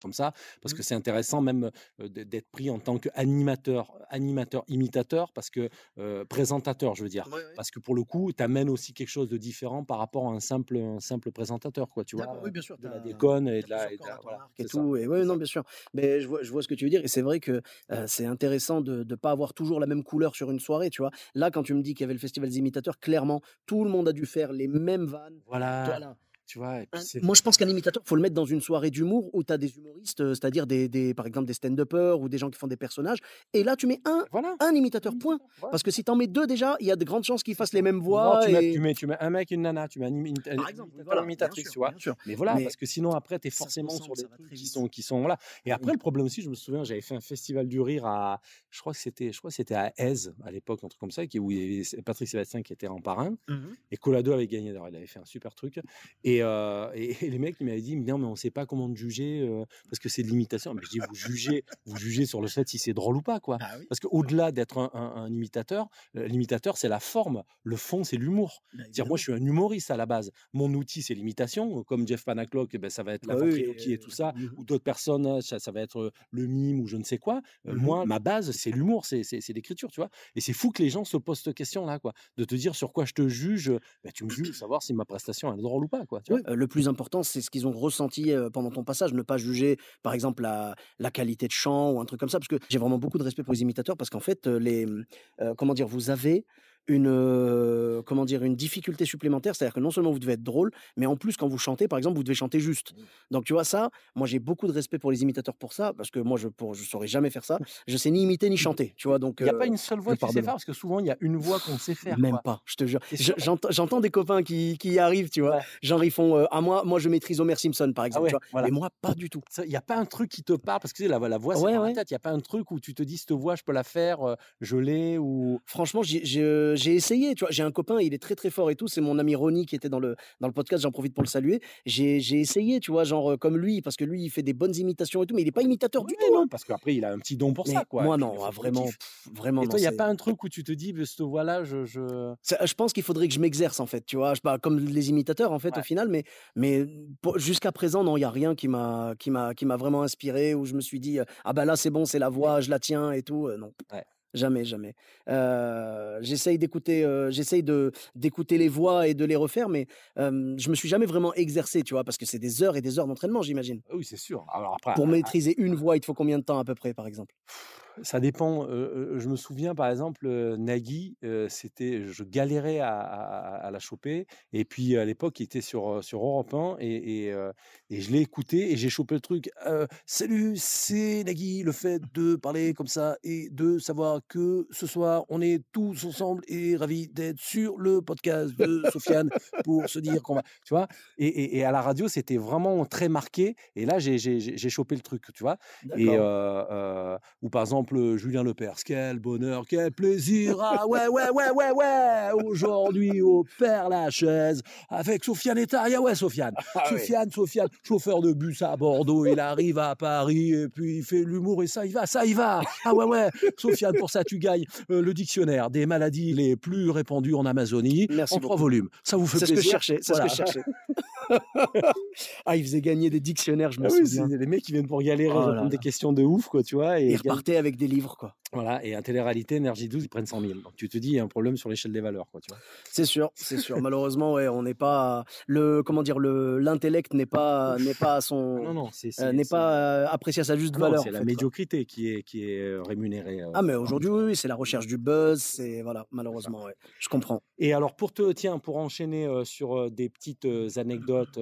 Comme ça, parce Mmh. que c'est intéressant même d'être pris en tant qu'animateur, animateur, imitateur, parce que euh, présentateur, je veux dire. Ouais, ouais. Parce que pour le coup, tu amènes aussi quelque chose de différent par rapport à un simple, un simple présentateur, quoi, tu vois. Oui, bien sûr. De la déconne et de la. et de la- voilà, et ça. tout. Et ouais, non, bien sûr. Mais je vois, je vois ce que tu veux dire. Et c'est vrai que euh, c'est intéressant de ne pas avoir toujours la même couleur sur une soirée, tu vois. Là, quand tu me dis qu'il y avait le festival des imitateurs, clairement, tout le monde a dû faire les mêmes vannes. Voilà, Voilà. Tu vois. Moi, je pense qu'un imitateur, faut le mettre dans une soirée d'humour où tu as des humoristes, euh, c'est-à-dire des, des- par exemple des stand-uppers ou des gens qui font des personnages. Et là, tu mets un, Voilà. un imitateur, point. Voilà. Parce que si tu en mets deux déjà, il y a de grandes chances qu'ils fassent les mêmes Non, voix. tu, mets, et- tu, mets, tu mets un mec, une nana, tu mets un Par exemple, voilà, imitatrice, sûr, tu vois. Mais voilà, Mais parce que sinon, après, tu es forcément sur des trucs qui sont, qui sont. Voilà. Et après, Oui. le problème aussi, je me souviens, j'avais fait un festival du rire à. Je crois que c'était, je crois que c'était à Aise, à l'époque, un truc comme ça, qui, où il y avait Patrick Sébastien qui était en parrain. Mhm. Et Colado avait gagné d'ailleurs, il avait fait un super truc. Et, euh, et, et les mecs, ils m'avaient dit, non, mais on sait pas comment te juger euh, parce que c'est de l'imitation. Mais je dis, vous jugez, vous jugez sur le fait si c'est drôle ou pas, quoi. Ah oui. Parce qu'au-delà d'être un, un- un imitateur, euh, l'imitateur, c'est la forme. Le fond, c'est l'humour. Bah, moi, je suis un humoriste à la base. Mon outil, c'est l'imitation. Comme Jeff Panaclock, eh ben, ça va être la Bah oui, et euh, tout ça. mhm. Ou d'autres personnes, ça, ça va être le mime ou je ne sais quoi. Euh, Mhm. Moi, ma base, c'est l'humour, c'est l'écriture, tu vois. Et c'est fou que les gens se posent cette question-là, quoi. De te dire sur quoi je te juge. Ben, tu me juges, savoir si ma prestation est drôle ou pas, quoi. Tu vois? Le plus important, c'est ce qu'ils ont ressenti pendant ton passage. Ne pas juger, par exemple, la, la qualité de chant ou un truc comme ça. Parce que j'ai vraiment beaucoup de respect pour les imitateurs. Parce qu'en fait, les, euh, comment dire, vous avez une, euh, comment dire, une difficulté supplémentaire. C'est-à-dire que non seulement vous devez être drôle, mais en plus, quand vous chantez, par exemple, vous devez chanter juste. Donc, tu vois, ça, moi, j'ai beaucoup de respect pour les imitateurs pour ça. Parce que moi, je ne je saurais jamais faire ça. Je sais ni imiter ni chanter. Tu vois, donc. Il n'y a euh, pas une seule voix que tu sais pardonne. faire, parce que souvent, il y a une voix qu'on sait faire. Même quoi. pas, je te jure. J'entends des copains qui, qui y arrivent, tu vois. Ouais. Genre, ils font. euh, ah, moi, moi, je maîtrise Homer Simpson, par exemple. ouais, tu vois. voilà. Et moi, pas du tout. Il n'y a pas un truc qui te parle, parce que tu sais, la, la voix, c'est Ouais, dans la tête. Il n'y a pas un truc où tu te dis, cette voix, je peux la faire, euh, je l'ai, ou. Franchement, je j'ai essayé, tu vois. J'ai un copain, il est très très fort et tout. C'est mon ami Ronnie qui était dans le, dans le podcast. J'en profite pour le saluer. J'ai j'ai essayé, tu vois, genre euh, comme lui, parce que lui, il fait des bonnes imitations et tout, mais il est pas imitateur du tout. non, hein. parce qu'après, il a un petit don pour Mais ça, quoi. moi, non, ah, vraiment, pff, vraiment, Et non. toi, il n'y a pas un truc où tu te dis, bah, cette voix-là, je, je... Je pense qu'il faudrait que je m'exerce en fait, tu vois, je, bah, comme les imitateurs en fait au final, mais, mais jusqu'à présent non, il y a rien qui m'a qui m'a qui m'a vraiment inspiré où je me suis dit euh, ah ben là c'est bon, c'est la voix, je la tiens et tout, euh, non. Ouais. Jamais, jamais. Euh, j'essaye d'écouter, euh, j'essaye de d'écouter les voix et de les refaire, mais euh, je me suis jamais vraiment exercé, tu vois, parce que c'est des heures et des heures d'entraînement, j'imagine. Ah Oui, c'est sûr. Alors après, Pour maîtriser une voix, il te faut combien de temps à peu près, par exemple? Ça dépend. euh, je me souviens, par exemple, euh, Nagui, euh, c'était, je galérais à, à- à la choper. Et puis, à l'époque, il était sur, sur Europe 1 et, et, et je l'ai écouté et j'ai chopé le truc. Salut, c'est Nagui. Le fait de parler comme ça et de savoir que ce soir, on est tous ensemble et ravis d'être sur le podcast de Sofiane pour se dire qu'on va. Tu vois? Et, et- à la radio, c'était vraiment très marqué. Et là, j'ai chopé le truc, tu vois? Et ou par exemple euh, Julien Lepers, quel bonheur, quel plaisir, ah ouais ouais ouais ouais ouais, aujourd'hui au Père Lachaise avec Sofiane et Taria, ouais Sofiane, Ah oui. Sofiane, Sofiane, chauffeur de bus à Bordeaux, il arrive à Paris et puis il fait l'humour et ça il va, ça il va, ah ouais ouais, Sofiane pour ça tu gagnes euh, le dictionnaire des maladies les plus répandues en Amazonie Merci en trois beaucoup. volumes, ça vous fait C'est ce plaisir que je cherchais, c'est ce que je Voilà. cherchais. ah, il faisait gagner des dictionnaires, je me Ah oui, souviens. c'est les mecs qui viennent pour galérer, Oh là des questions de ouf, quoi, tu vois. Et Il gagnent- repartait avec des livres, quoi. Voilà, et un télé-réalité, Énergie 12, ils prennent 100 000. Donc tu te dis, il y a un problème sur l'échelle des valeurs, quoi, tu vois. C'est sûr, c'est sûr. Malheureusement, ouais, on n'est pas le comment dire le l'intellect n'est pas n'est pas à son Non, non, c'est euh, c'est- n'est pas apprécié à sa juste non, valeur. c'est la fait, quoi. médiocrité qui est, qui est euh, rémunérée. euh. Ah mais aujourd'hui oui, c'est la recherche du buzz, c'est voilà malheureusement ouais. Je comprends. Et alors, pour te, tiens, pour enchaîner euh, sur des petites anecdotes,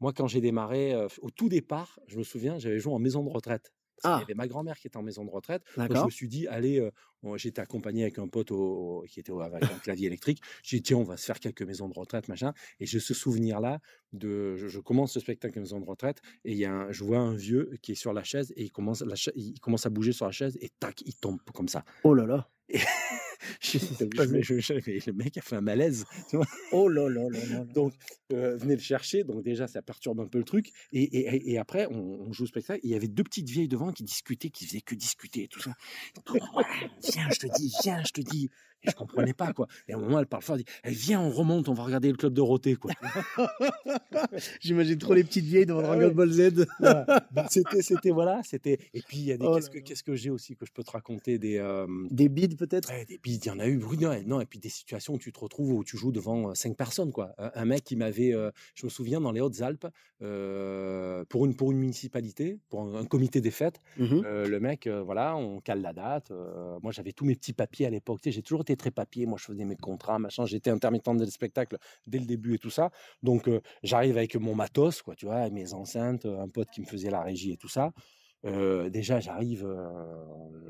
moi, quand j'ai démarré, au tout départ, je me souviens, j'avais joué en maison de retraite. Parce qu'il Ah. y avait ma grand-mère qui était en maison de retraite. Donc, je me suis dit, allez, euh, j'étais accompagné avec un pote au- au- qui était avec un clavier électrique. J'ai dit, tiens, on va se faire quelques maisons de retraite, machin. Et j'ai ce souvenir-là de, je, je commence ce spectacle à maison de retraite et il y a un, je vois un vieux qui est sur la chaise et il commence, la cha- il commence à bouger sur la chaise et tac, il tombe comme ça. Oh là là. Je- je- je- le mec a fait un malaise. tu vois. Oh là là là là. là. Donc, euh, venez le chercher. Donc, déjà, ça perturbe un peu le truc. Et, et- et après, on, on joue au spectacle. Il y avait deux petites vieilles devant qui discutaient, qui faisaient que discuter et tout ça. Viens, je te dis, viens, je te dis. Et je comprenais pas, quoi. Et à un moment, elle parle fort, elle dit, Eh, viens, on remonte, on va regarder le club de Roté, quoi. J'imagine trop les petites vieilles devant Ah Dragon. Ball Z. Voilà. Donc, c'était, c'était, voilà, c'était. Et puis, il y a des, Oh qu'est-ce que, qu'est-ce que j'ai aussi que je peux te raconter des, euh, Des bides peut-être? Ouais, des bides, il y en a eu. Non, et- non, et puis des situations où tu te retrouves où tu joues devant euh, cinq personnes, quoi. Un, mec qui m'avait, euh, je me souviens, dans les Hautes-Alpes, euh, pour une pour une municipalité, pour un, un comité des fêtes, euh, le mec, voilà, on cale la date. moi, j'avais tous mes petits papiers à l'époque. Tu sais, j'ai toujours très papier. Moi, je faisais mes contrats, machin. J'étais intermittent des spectacles dès le début et tout ça. Donc, euh, j'arrive avec mon matos, quoi, tu vois, avec mes enceintes, euh, un pote qui me faisait la régie et tout ça. Euh, déjà, j'arrive,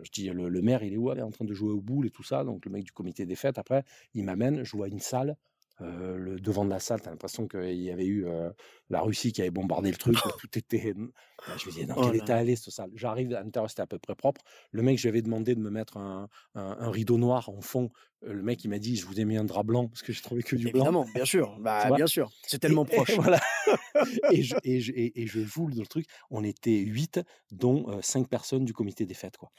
je dis, le, le maire, il est où Il est en train de jouer au boule et tout ça. Donc, le mec du comité des fêtes, après, il m'amène, je vois une salle. Euh, le devant de la salle, t'as l'impression qu'il y avait eu euh, la Russie qui avait bombardé le truc, tout était. Je me disais, dans Oh quel état est cette salle? J'arrive à l'intérieur, c'était à peu près propre. Le mec, je lui avais demandé de me mettre un, un- un rideau noir en fond. Euh, Le mec, il m'a dit, je vous ai mis un drap blanc parce que j'ai trouvé que du blanc. Évidemment, bien sûr. Bah bien sûr. C'est tellement Et- et proche. voilà. et, je, et, je, et, je joue le truc. On était huit, dont euh, cinq personnes du comité des fêtes. Quoi.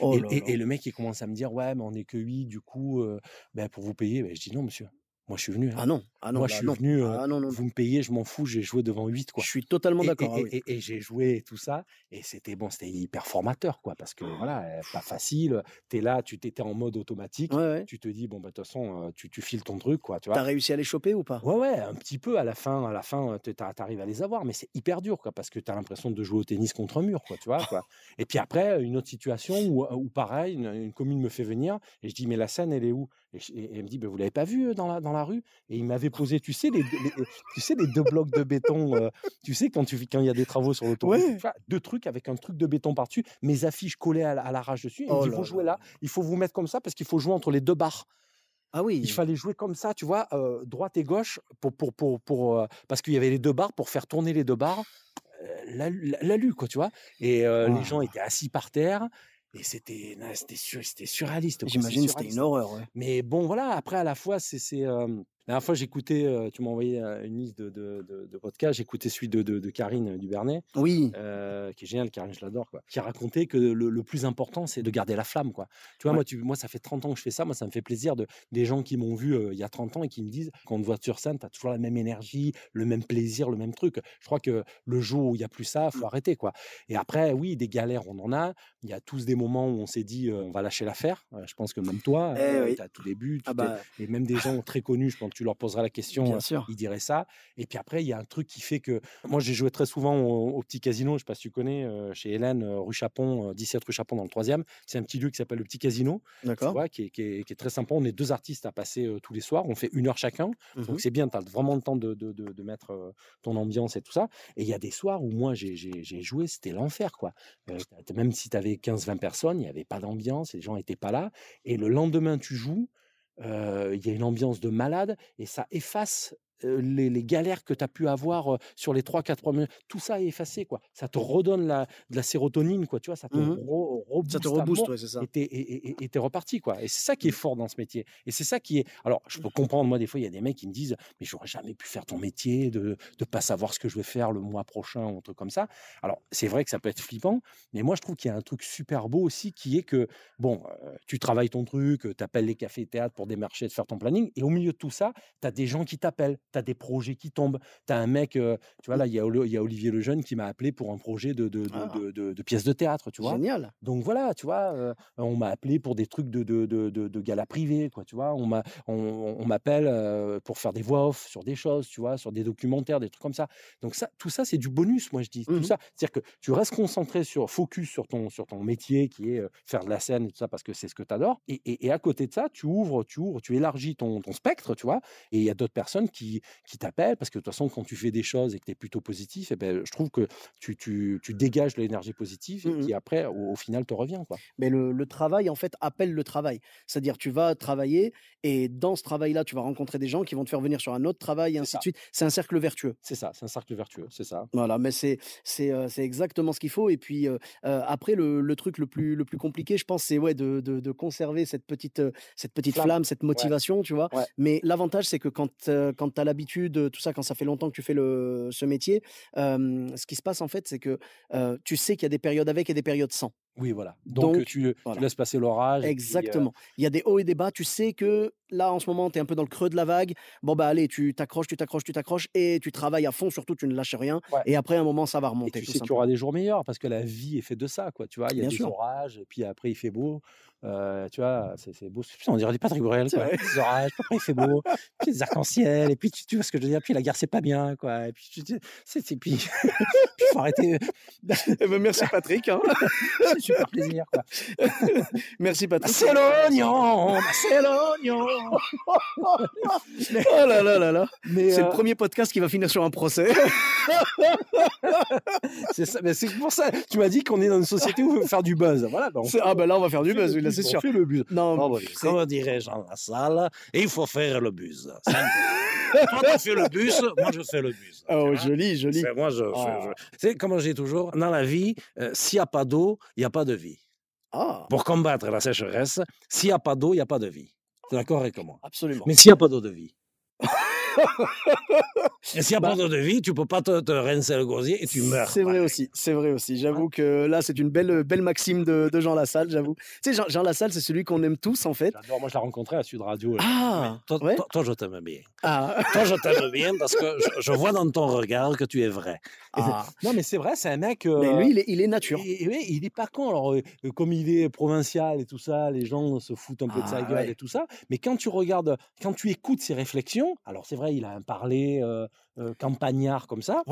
Oh et, le mec, il commence à me dire Ouais, mais on n'est que huit, du coup, euh, ben, pour vous payer. Ben, je dis Non, monsieur. Moi, je suis venu. hein. Ah non, ah non, Moi, là, je suis non. venu. euh, Ah non, non. vous me payez, je m'en fous. J'ai joué devant huit. Quoi. Je suis totalement Et, d'accord. et- ah oui. et- et j'ai joué et tout ça, et c'était bon, c'était hyper formateur, quoi, parce que voilà, euh, pas facile. T'es là, tu t'étais en mode automatique, Ouais, ouais. tu te dis bon bah de toute façon, euh, tu, tu files ton truc, quoi, tu vois. T'as réussi à les choper ou pas? Ouais, ouais, un petit peu à la fin, à la fin, tu arrives à les avoir, mais c'est hyper dur, quoi, parce que tu as l'impression de jouer au tennis contre un mur, quoi, tu vois, quoi. Et puis après, une autre situation où, où pareil, une, une commune me fait venir, et je dis, mais la scène, elle est où? Et, elle me dit, ben, vous l'avez pas vue euh, dans la, dans la rue? Et il m'avait posé, tu sais, les, les- tu sais, les deux blocs de béton, euh, tu sais, quand tu quand il y a des travaux sur l'autoroute, Ouais. deux trucs avec un truc de béton par-dessus, mes affiches collées à, la- à l'arrache dessus, il me Oh dit, là vous là jouez là, il faut vous mettre comme ça, parce qu'il faut jouer entre les deux barres. Ah oui. Il fallait jouer comme ça, tu vois, euh, droite et gauche, pour, pour, pour, pour, parce qu'il y avait les deux barres, pour faire tourner les deux barres, euh, la, la, la lu, quoi, tu vois. Et les gens étaient assis par terre. Et c'était c'était sur- c'était surréaliste. J'imagine c'était une horreur, ouais. Mais bon, voilà, après, à la fois, c'est. c'est, euh, La dernière fois, j'écoutais, euh, tu m'as envoyé euh, une liste de, de, de, de podcasts, j'écoutais celui de, Karine euh, Dubernet, Oui. euh, qui est génial, Karine, je l'adore, quoi, qui racontait que le, le plus important, c'est de garder la flamme, quoi. Tu vois, Ouais. moi, tu, moi, ça fait 30 ans que je fais ça, moi, ça me fait plaisir de des gens qui m'ont vu euh, il y a 30 ans et qui me disent, quand on te voit sur scène, tu as toujours la même énergie, le même plaisir, le même truc. Je crois que le jour où il n'y a plus ça, faut Mmh. arrêter, quoi. Et après, oui, des galères, on en a. Il y a tous des moments où on s'est dit, euh, on va lâcher l'affaire. Je pense que même toi, Eh oui. t'as tout début, tu Ah bah, et même des gens très connus, je pense tu leur poseras la question, ils diraient ça. Et puis après, il y a un truc qui fait que moi, j'ai joué très souvent au, au petit casino, je sais pas si tu connais, chez Hélène, rue Chapon, euh, 17 rue Chapon dans le troisième. C'est un petit lieu qui s'appelle le petit casino, vois, qui est, qui est- qui est très sympa. On est deux artistes à passer euh, tous les soirs, on fait une heure chacun. Mhm. Donc c'est bien, tu as vraiment le temps de, de- de- de mettre euh, ton ambiance et tout ça. Et il y a des soirs où moi j'ai joué, c'était l'enfer quoi. Euh, même si tu avais 15-20 personnes, il n'y avait pas d'ambiance, les gens n'étaient pas là. Et le lendemain, tu joues, il y a une ambiance de malade et ça efface. Les, les galères que tu as pu avoir sur les 3-4 premiers, tout ça est effacé, quoi. Ça te redonne la, de la sérotonine, quoi, tu vois, ça te, Mhm. re- rebooste Ça te rebooste, ouais, c'est ça. et t'es, reparti quoi. Et c'est ça qui est fort dans ce métier. Et c'est ça qui est. Alors, je peux comprendre. Moi, des fois, il y a des mecs qui me disent, mais j'aurais jamais pu faire ton métier, de de pas savoir ce que je vais faire le mois prochain ou un truc comme ça. Alors, c'est vrai que ça peut être flippant, mais moi, je trouve qu'il y a un truc super beau aussi qui est que bon, euh, tu travailles ton truc, tu appelles les cafés théâtres pour démarcher, de faire ton planning, et au milieu de tout ça, tu as des gens qui t'appellent, tu as des projets qui tombent, tu as un mec, euh, tu vois là, il y y a Olivier Lejeune qui m'a appelé pour un projet de de, de, Ah. de- de- de pièce de théâtre, tu vois. Génial. Donc voilà, tu vois, euh, on m'a appelé pour des trucs de, de, gala privés, quoi, tu vois. On m'a, on, on m'appelle euh, pour faire des voix off sur des choses, tu vois, sur des documentaires, des trucs comme ça. Donc ça, tout ça, c'est du bonus, moi je dis. Tout Mhm. ça, c'est-à-dire que tu restes concentré sur, focus sur ton, sur ton métier qui est faire de la scène et tout ça parce que c'est ce que tu adores. Et, et, et à côté de ça, tu ouvres, tu ouvres, tu élargis ton, ton spectre, tu vois. Et il y a d'autres personnes qui, qui t'appellent parce que de toute façon, quand tu fais des choses et que tu es plutôt positif, et ben, je trouve que tu, tu, tu dégages de l'énergie positive et qui après, au, au final, te revient, quoi. Mais le, le travail, en fait, appelle le travail. C'est-à-dire, tu vas travailler et dans ce travail-là, tu vas rencontrer des gens qui vont te faire venir sur un autre travail et ainsi ça. de suite. C'est un cercle vertueux. C'est ça, c'est un cercle vertueux, c'est ça. Voilà, mais c'est c'est euh, exactement ce qu'il faut. Et puis euh, euh, après, le, le truc le plus le plus compliqué, je pense, c'est ouais de, de, de conserver cette petite euh, cette petite Flamme. flamme, cette motivation, tu vois. Ouais. Mais l'avantage, c'est que quand quand t'as l'habitude, tout ça, quand ça fait longtemps que tu fais le ce métier, ce qui se passe en fait, c'est que tu sais qu'il y a des périodes avec et des périodes sans. Oui, voilà. Donc, Donc, tu, tu laisses passer l'orage. et puis, euh, Exactement. Il y a des hauts et des bas. Tu sais que là, en ce moment, tu es un peu dans le creux de la vague. Bon, bah allez, tu t'accroches, tu t'accroches, tu t'accroches et tu travailles à fond. Surtout, tu ne lâches rien. Ouais. Et après, un moment, ça va et remonter. tu tout sais qu'il y aura des jours meilleurs parce que la vie est faite de ça, quoi. Tu vois, il y a Bien des sûr. orages, et puis après il fait beau. Euh, tu vois, c'est beau. Putain, on dirait du Patrick Bruel, quoi. Des orages, après il fait beau, puis des arcs-en-ciel, et puis tu, tu vois ce que je veux dire? Puis la guerre, c'est pas bien, quoi. Et puis, tu- tu- c'est, c'est- puis, puis faut arrêter. Eh ben, merci Patrick. hein. super plaisir, quoi. Merci Patrick. C'est l'oignon, c'est l'oignon. Oh là là là là. C'est euh, le premier podcast qui va finir sur un procès. c'est ça, mais c'est pour ça. Tu m'as dit qu'on est dans une société où on veut faire du buzz. Voilà. on ah ben là, on va faire du buzz, oui, là, c'est on sûr. fait le buzz. Non, Ah, oui, c'est- Comme dirait Jean Lassalle, il faut faire le buzz. Toi, tu fais le bus, moi, je fais le bus. Oh, Tu vois? joli, joli. Moi, je, Ah. je- C'est comme je dis toujours, dans la vie, euh, s'il n'y a pas d'eau, il n'y a pas de vie. Ah, Pour combattre la sécheresse, s'il n'y a pas d'eau, il n'y a pas de vie. Tu es d'accord avec moi? Absolument. Mais s'il n'y a pas d'eau de vie. Et s'il n'y a Bah. de vie, tu ne peux pas te, te rincer le gosier et tu meurs. C'est vrai aussi, c'est vrai aussi. J'avoue que là, c'est une belle, belle maxime de, de Jean Lassalle, j'avoue. Tu sais, Jean, Jean Lassalle, c'est celui qu'on aime tous, en fait. J'adore, moi je l'ai rencontré à Sud Radio. Ah, toi, ouais. toi- toi, je t'aime bien. Ah, Toi, je t'aime bien parce que je, je vois dans ton regard que tu es vrai. ah. Non, mais c'est vrai, c'est un mec. euh, Mais lui, il est, il est nature. Et, oui, il est pas con. Alors, euh, euh, comme il est provincial et tout ça, les gens se foutent un peu de sa Ah, gueule ouais. et tout ça. Mais quand tu regardes, quand tu écoutes ses réflexions, alors c'est vrai, il a un parler euh, euh, campagnard comme ça.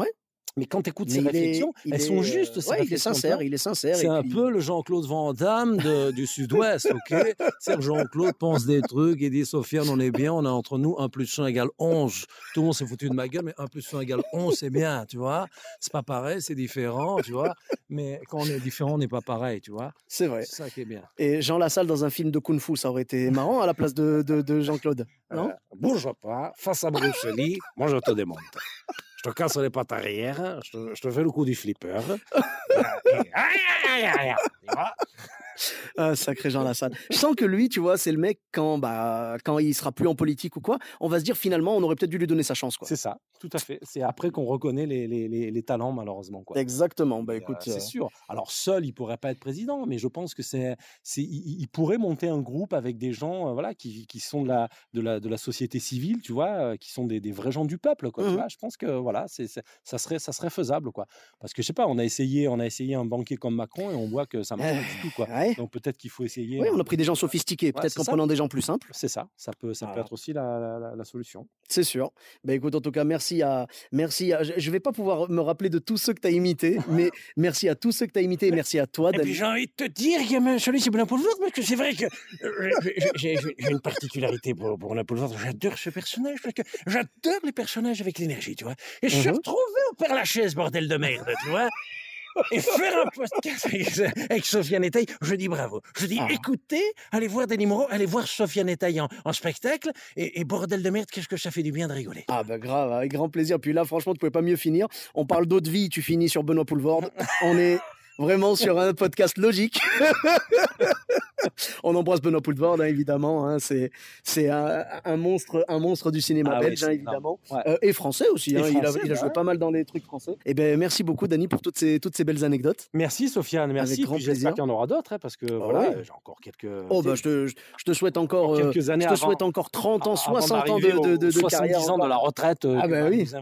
Mais quand tu écoutes Mais ses est- réflexions, elles est, sont euh, justes. ouais, il est sincère, il est sincère. C'est un puis- peu le Jean-Claude Van Damme de- du Sud-Ouest, ok? C'est que Jean-Claude pense des trucs et dit Sofiane, on est bien, on est entre nous, 1 plus 1 égale 11. Tout le monde s'est foutu de ma gueule, mais 1 plus 1 égale 11, c'est bien, tu vois? C'est pas pareil, c'est différent, tu vois? Mais quand on est différent, on n'est pas pareil, tu vois? C'est vrai. C'est ça qui est bien. Et Jean Lassalle dans un film de Kung Fu, ça aurait été marrant à la place de, de, de Jean-Claude. Non? Euh, bouge pas, face à Bruce Lee, moi je te démonte. Je te casse les pattes arrière, je te, je te fais le coup du flipper. Et- aïe, aïe, Ah, sacré Jean Lassalle. Je sens que lui, tu vois, c'est le mec quand, bah, quand il sera plus en politique ou quoi, on va se dire finalement, on aurait peut-être dû lui donner sa chance, quoi. C'est ça, tout à fait. C'est après qu'on reconnaît les, les, les, les talents, malheureusement. Quoi. Exactement. Bah écoute, euh, c'est euh, sûr. Alors seul, il pourrait pas être président, mais je pense que c'est, c'est, il, il pourrait monter un groupe avec des gens, euh, voilà, qui, qui sont de la, de la, de la société civile, tu vois, qui sont des, des vrais gens du peuple, quoi. tu vois. Je pense que voilà, c'est, c'est- ça serait, ça serait faisable, quoi. Parce que je sais pas, on a essayé, on a essayé un banquier comme Macron et on voit que ça marche pas du tout, quoi. ouais. Donc peut-être qu'il faut essayer. Oui, on a pris des gens sophistiqués. Peut-être qu'en prenant des gens plus simples, C'est ça, ça peut, ça peut être aussi la, la- la- la solution. c'est sûr. Bah écoute, en tout cas, merci à. Merci à, je, vais pas pouvoir me rappeler de tous ceux que tu as imités, mais merci à tous ceux que tu as imités et merci à toi, Et puis j'ai envie de te dire que M. Solis c'est Napoléon parce que c'est vrai que euh, j'ai- une particularité pour, pour Napoléon. J'adore ce personnage parce que j'adore les personnages avec l'énergie, tu vois. Et je suis Mhm. retrouvé au Père Lachaise, bordel de merde, tu vois. Et faire un podcast avec, Sofiane Etaille, je dis bravo. Je dis Ah. écoutez, allez voir Denis Moreau, allez voir Sofiane Etaille en, en spectacle. Et, et bordel de merde, qu'est-ce que ça fait du bien de rigoler? Ah bah grave, avec grand plaisir. Puis là, franchement, tu pouvais pas mieux finir. On parle d'eau de vie, tu finis sur Benoît Poulvorde. On est vraiment sur un podcast logique. On embrasse Benoît Poulvorde, hein, évidemment. hein. C'est c'est un, un monstre, un monstre du cinéma Ah belge, hein, évidemment. Ouais. Euh, et français aussi. Et il, a, français, il a bah joué ouais. pas mal dans les trucs français. Et ben merci beaucoup, Dani, pour toutes ces toutes ces belles anecdotes. Merci Sofiane, merci. grand Puis j'espère plaisir. qu'il y en aura d'autres, parce que Bah voilà, euh, j'ai encore quelques. Oh bah je te, je, je te souhaite encore, euh, quelques années je te avant- souhaite encore 30 ans, avant 60 ans de, de, de, carrière. 70 ans de la retraite euh, Ah bah va oui. infliger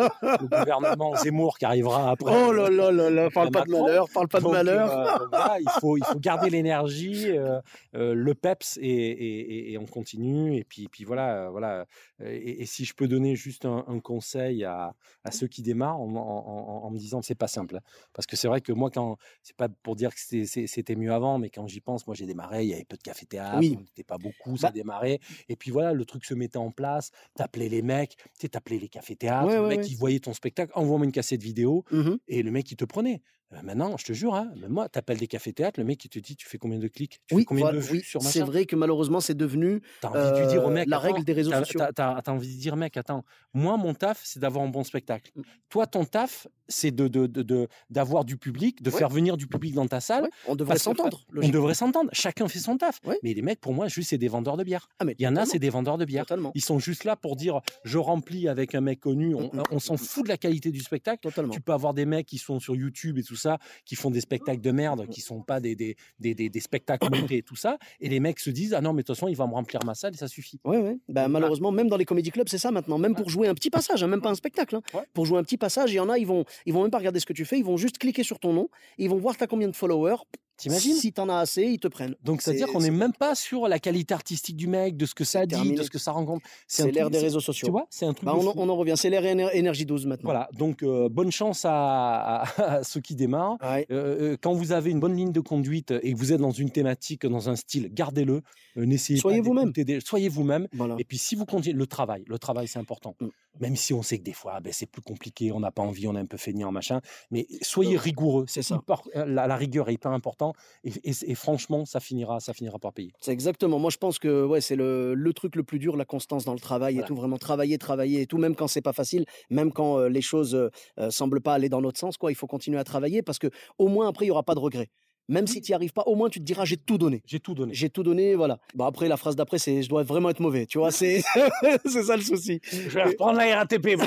euh, le gouvernement Zemmour qui arrivera après. Oh là là là là, parle pas de Macron. Malheur, parle pas de Donc, malheur. euh, voilà, il, faut, il faut garder l'énergie, euh, euh, le peps et, et- et- et on continue. Et puis, puis voilà, voilà. Et, et si je peux donner juste un, un conseil à, à ceux qui démarrent en, en- en- en me disant que c'est pas simple, parce que c'est vrai que moi quand c'est pas pour dire que c'était- mieux avant, mais quand j'y pense, moi j'ai démarré, il y avait peu de café théâtre, Oui. on n'était pas beaucoup, ça Bah- démarrait. Et puis voilà, le truc se mettait en place. T'appelais les mecs, tu t'appelais les cafés théâtres, Ouais, le ouais, mec ouais. il voyait ton spectacle, envoie-moi une cassette vidéo. Mhm. Et le mec, il te prenait. Euh, maintenant, je te jure, hein, même moi, t'appelles des cafés-théâtres, le mec, il te dit, tu fais combien de clics? Tu Oui, fais combien voilà, de vues oui, sur c'est machin? vrai que malheureusement c'est devenu T'as envie de lui dire euh, mec, la attends, règle des réseaux sociaux. t'as- t'as envie de dire, mec, attends, moi, mon taf, c'est d'avoir un bon spectacle. Mm. Toi, ton taf, c'est de, de, de- de- d'avoir du public, de Ouais. faire venir du public dans ta salle. Ouais, on devrait s'entendre. On devrait s'entendre. Chacun fait son taf. Ouais. Mais les mecs, pour moi, juste, c'est des vendeurs de bière. Ah, mais Il y en a, c'est des vendeurs de bière. Totalement. Ils sont juste là pour dire, je remplis avec un mec connu. On, Mm, mm, on s'en fout de la qualité du spectacle. Totalement. Tu peux avoir des mecs qui sont sur YouTube et tout ça, qui font des spectacles de merde, qui sont pas des, des, des, des, des spectacles montés et tout ça. Et les mecs se disent, ah non, mais de toute façon, il va me remplir ma salle et ça suffit. Ouais, ouais. Bah, malheureusement, même dans les comédie clubs, c'est ça maintenant. Même pour jouer un petit passage, hein, même pas un spectacle. hein. Ouais. Pour jouer un petit passage, il y en a, ils vont, ils vont même pas regarder ce que tu fais, ils vont juste cliquer sur ton nom, ils vont voir t'as combien de followers. T'imagines Si t'en as assez, ils te prennent. Donc, c'est-à-dire C'est- qu'on n'est même pas sur la qualité artistique du mec, de ce que ça dit, terminé. de ce que ça rencontre. C'est l'ère des réseaux Tu sociaux. vois, c'est un truc Bah, on, en- fou. on en revient, c'est l'ère éner- énergie 12 maintenant. Voilà, donc euh, bonne chance à, à- à ceux qui démarrent. Ouais. Euh, euh, quand vous avez une bonne ligne de conduite et que vous êtes dans une thématique, dans un style, gardez-le. Euh, N'essayez Soyez pas vous-même. des- Soyez vous-même. Voilà. Et puis si vous continuez, le travail, le travail c'est important. Mm. Même si on sait que des fois, ben, c'est plus compliqué, on n'a pas envie, on est un peu feignant, machin. Mais soyez rigoureux. C'est hyper- euh, la, la rigueur est hyper important. Et, et- et franchement, ça finira, ça finira par payer. C'est exactement. Moi, je pense que ouais, c'est le, le truc le plus dur, la constance dans le travail Voilà. et tout. Vraiment travailler, travailler et tout, même quand c'est pas facile, même quand euh, les choses euh, euh, semblent pas aller dans notre sens, quoi. Il faut continuer à travailler parce que au moins après, il y aura pas de regrets. Même si tu n'y arrives pas, au moins tu te diras j'ai tout donné. J'ai tout donné. J'ai tout donné, voilà. Bon après la phrase d'après c'est je dois vraiment être mauvais, tu vois. C'est c'est ça le souci. Je vais reprendre la RATP, merde.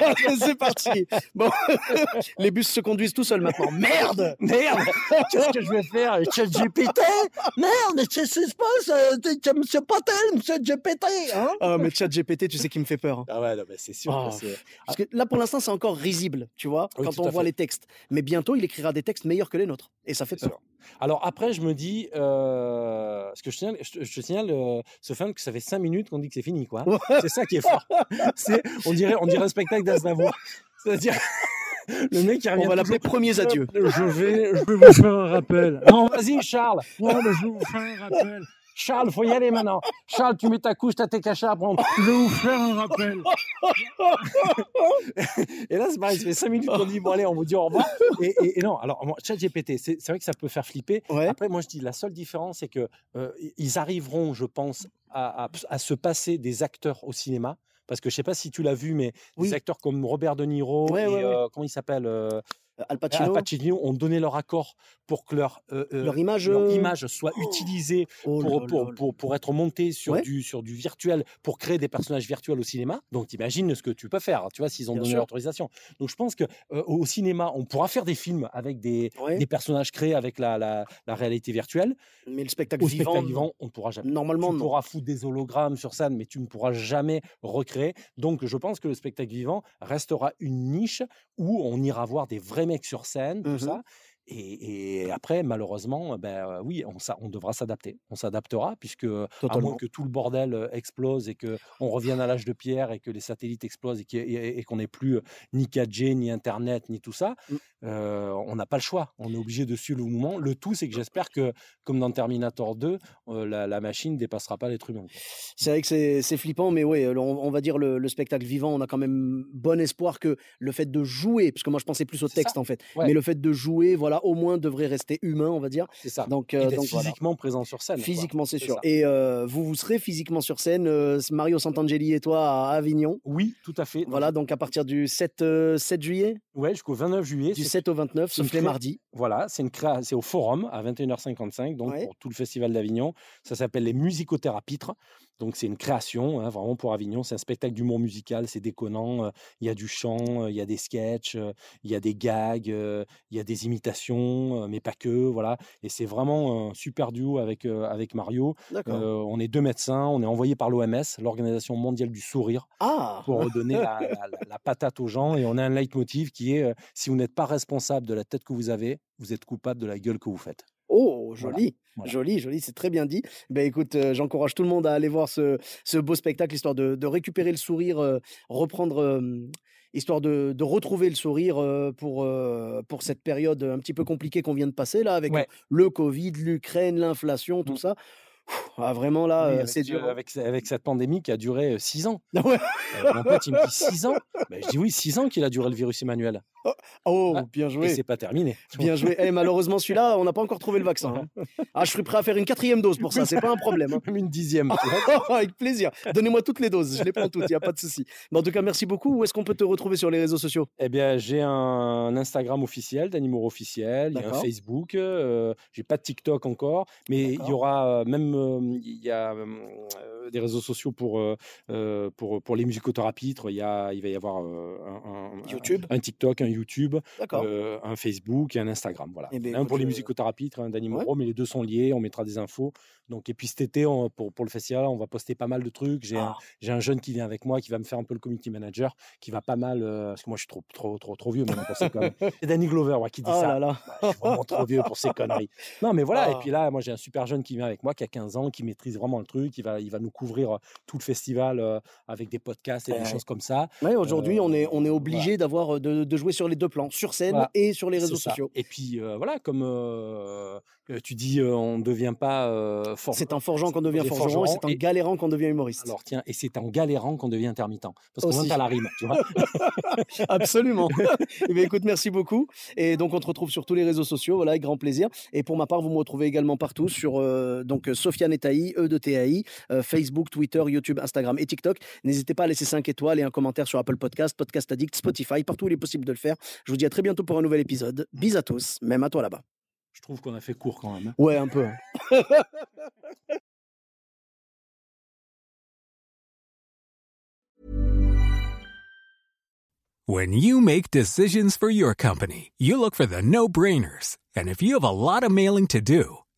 c'est parti. Bon, les bus se conduisent tout seuls maintenant. Merde. Merde Qu'est-ce que je vais faire ChatGPT? Merde, mais qu'est-ce qui se passe Monsieur Patel, Monsieur GPT hein? Ah mais chat GPT, tu sais qui me fait peur. hein. Ah ouais, non, mais c'est sûr. Oh, que c'est- Parce que là, pour l'instant, c'est encore risible, tu vois, Oui, quand on voit fait. les textes. Mais bientôt, il écrira des textes meilleurs que les nôtres. Et ça fait peur. Alors après, je me dis, euh, parce que je te signale, je signale euh, ce fan que ça fait 5 minutes qu'on dit que c'est fini, quoi. C'est ça qui est fort. C'est, on dirait, on dirait un spectacle d'Aznavour. C'est-à-dire, le mec qui revient. On va l'appeler Premiers Adieux. Je vais, je vais vous faire un rappel. Non, vas-y, Charles. Non, mais je vais vous faire un rappel. Charles, faut y aller maintenant. Charles, tu mets ta couche, t'as tes cachets à prendre. Je vais vous faire un rappel. Et là, c'est pareil, ça fait 5 minutes qu'on dit, bon, allez, on vous dit au revoir. Et, et- et non, alors, moi, ChatGPT, c'est c'est vrai que ça peut faire flipper. Ouais. Après, moi, je dis, la seule différence, c'est que euh, ils arriveront, je pense, à, à- à se passer des acteurs au cinéma. Parce que je sais pas si tu l'as vu, mais Oui. des acteurs comme Robert De Niro Ouais, et ouais, ouais. euh, comment il s'appelle euh, Al Al Pacino, ont donné leur accord pour que leur, euh, euh, leur image. leur euh, image soit oh, utilisée oh pour, pour, pour, pour être montée sur, Ouais. du, sur du virtuel, pour créer des personnages virtuels au cinéma. Donc, t'imagines ce que tu peux faire, tu vois, s'ils ont Bien donné sûr. l'autorisation. Donc, je pense que euh, au cinéma, on pourra faire des films avec des, Ouais, des personnages créés avec la, la, la réalité virtuelle. mais le spectacle Au vivant, spectacle vivant, on ne pourra jamais. normalement, Tu non. pourras foutre des hologrammes sur scène, mais tu ne pourras jamais recréer. Donc, je pense que le spectacle vivant restera une niche où on ira voir des vrais mecs sur scène, tout Mhm. ça. Et, et après, malheureusement, ben oui, on, devra s'adapter. On s'adaptera, puisque à moins Totalement. que tout le bordel explose et que on revienne à l'âge de pierre et que les satellites explosent et qu'on n'ait plus ni 4G, ni Internet, ni tout ça, Mm. euh, on n'a pas le choix. On est obligé de suivre le mouvement. Le tout, c'est que j'espère que, comme dans Terminator 2, euh, la, la machine dépassera pas l'être humain. C'est vrai que c'est flippant, mais oui, on, on va dire le, le spectacle vivant, on a quand même bon espoir que le fait de jouer, parce que moi je pensais plus au ça. texte en fait, Ouais. mais le fait de jouer, voilà, au moins devrait rester humain, on va dire. C'est ça. Donc, euh, donc voilà. physiquement présent sur scène. Physiquement, c'est sûr. ça. Et euh, vous, vous serez physiquement sur scène, euh, Mario Santangeli et toi à Avignon. Oui, tout à fait. Voilà, donc à partir du 7, euh, 7 juillet, Ouais, jusqu'au 29 juillet. du c'est- 7 au 29, c'est une sauf les mardis. Voilà, c'est une créa... c'est au Forum à 21h55, donc Ouais. pour tout le festival d'Avignon. Ça s'appelle les Musicothérapitres. Donc c'est une création, hein, vraiment pour Avignon. C'est un spectacle d'humour musical, c'est déconnant. euh, Il y a du chant, euh, il y a des sketchs, euh, il y a des gags, il y a des imitations, mais pas que. Voilà. Et c'est vraiment un super duo avec, avec Mario. Euh, on est deux médecins, on est envoyé par l'OMS, l'Organisation mondiale du sourire. Ah pour redonner la, la- la- la patate aux gens. Et on a un leitmotiv qui est euh, si vous n'êtes pas responsable de la tête que vous avez, vous êtes coupable de la gueule que vous faites. Oh, joli, voilà. joli, joli, c'est très bien dit. Ben écoute, euh, j'encourage tout le monde à aller voir ce, ce beau spectacle, histoire de, de récupérer le sourire, euh, reprendre, euh, histoire de, de retrouver le sourire euh, pour, pour cette période un petit peu compliquée qu'on vient de passer là, avec Ouais. le Covid, l'Ukraine, l'inflation, tout Mm. ça. Ah, vraiment là, Oui, euh, avec, c'est ce- dur. avec, ce- avec cette pandémie qui a duré 6 ans. Ouais. Euh, mon pote, il me dit 6 ans Ben, Je dis oui, 6 ans qu'il a duré le virus Emmanuel. Oh, Ouais. bien Et joué. c'est pas terminé. Bien joué. Eh, malheureusement, celui-là, on n'a pas encore trouvé le vaccin. hein. Ah, je serais prêt à faire une quatrième dose pour ça, c'est pas un problème. hein. Même une dixième. Avec plaisir. Donnez-moi toutes les doses, je les prends toutes, il n'y a pas de souci. Mais en tout cas, merci beaucoup. Où est-ce qu'on peut te retrouver sur les réseaux sociaux? Eh bien, j'ai un Instagram officiel, d'Animour officiel, il y a un. Facebook, euh, j'ai pas de TikTok encore, mais il y aura euh, même euh, il y a euh, des réseaux sociaux pour euh, euh, pour pour les musicothérapitres. Il y a il va y avoir euh, un, un- YouTube un, TikTok, un YouTube, euh, un Facebook et un Instagram. Voilà. Eh ben, un pour les musicothérapitres, un d'Animour, Ouais. mais les deux sont liés. On mettra des infos. Donc et puis cet été, on- pour pour le festival, on va poster pas mal de trucs. J'ai un, Ah, un jeune qui vient avec moi, qui va me faire un peu le community manager, qui va pas mal, euh, parce que moi je suis trop, trop, trop, trop vieux maintenant pour ces conneries. C'est Danny Glover ouais, qui dit oh ça. là là. Ouais, je suis vraiment trop vieux pour ces conneries. Non, mais voilà. Ah. Et puis là, moi j'ai un super jeune qui vient avec moi, qui a 15 ans, qui maîtrise vraiment le truc. Il va, il va nous couvrir tout le festival avec des podcasts et Ouais. des choses comme ça. Ouais, Aujourd'hui, on est, on est obligé d'avoir de, de jouer sur les deux plans, sur scène Voilà. et sur les réseaux sociaux. Et puis voilà, comme tu dis, on ne devient pas fort. C'est en forgeant qu'on devient forgeron et c'est en et- galérant qu'on devient humoriste. Alors tiens, et c'est en galérant qu'on devient intermittent. Parce moins t'as la rime, tu vois. Absolument. Eh bien, écoute, merci beaucoup. Et donc, on te retrouve sur tous les réseaux sociaux, voilà, avec grand plaisir. Et pour ma part, vous me retrouvez également partout sur euh, donc euh, Sofiane Etaï, E de TAI, euh, Facebook, Twitter, YouTube, Instagram et TikTok. N'hésitez pas à laisser 5 étoiles et un commentaire sur Apple Podcast, Podcast Addict, Spotify, partout où il est possible de le faire. Je vous dis à très bientôt pour un nouvel épisode. Bis à tous, même à toi là-bas. Je trouve qu'on a fait court quand même. hein. Ouais, un peu. hein. When you make decisions for your company, you look for the no brainers. And if you have a lot of mailing to do,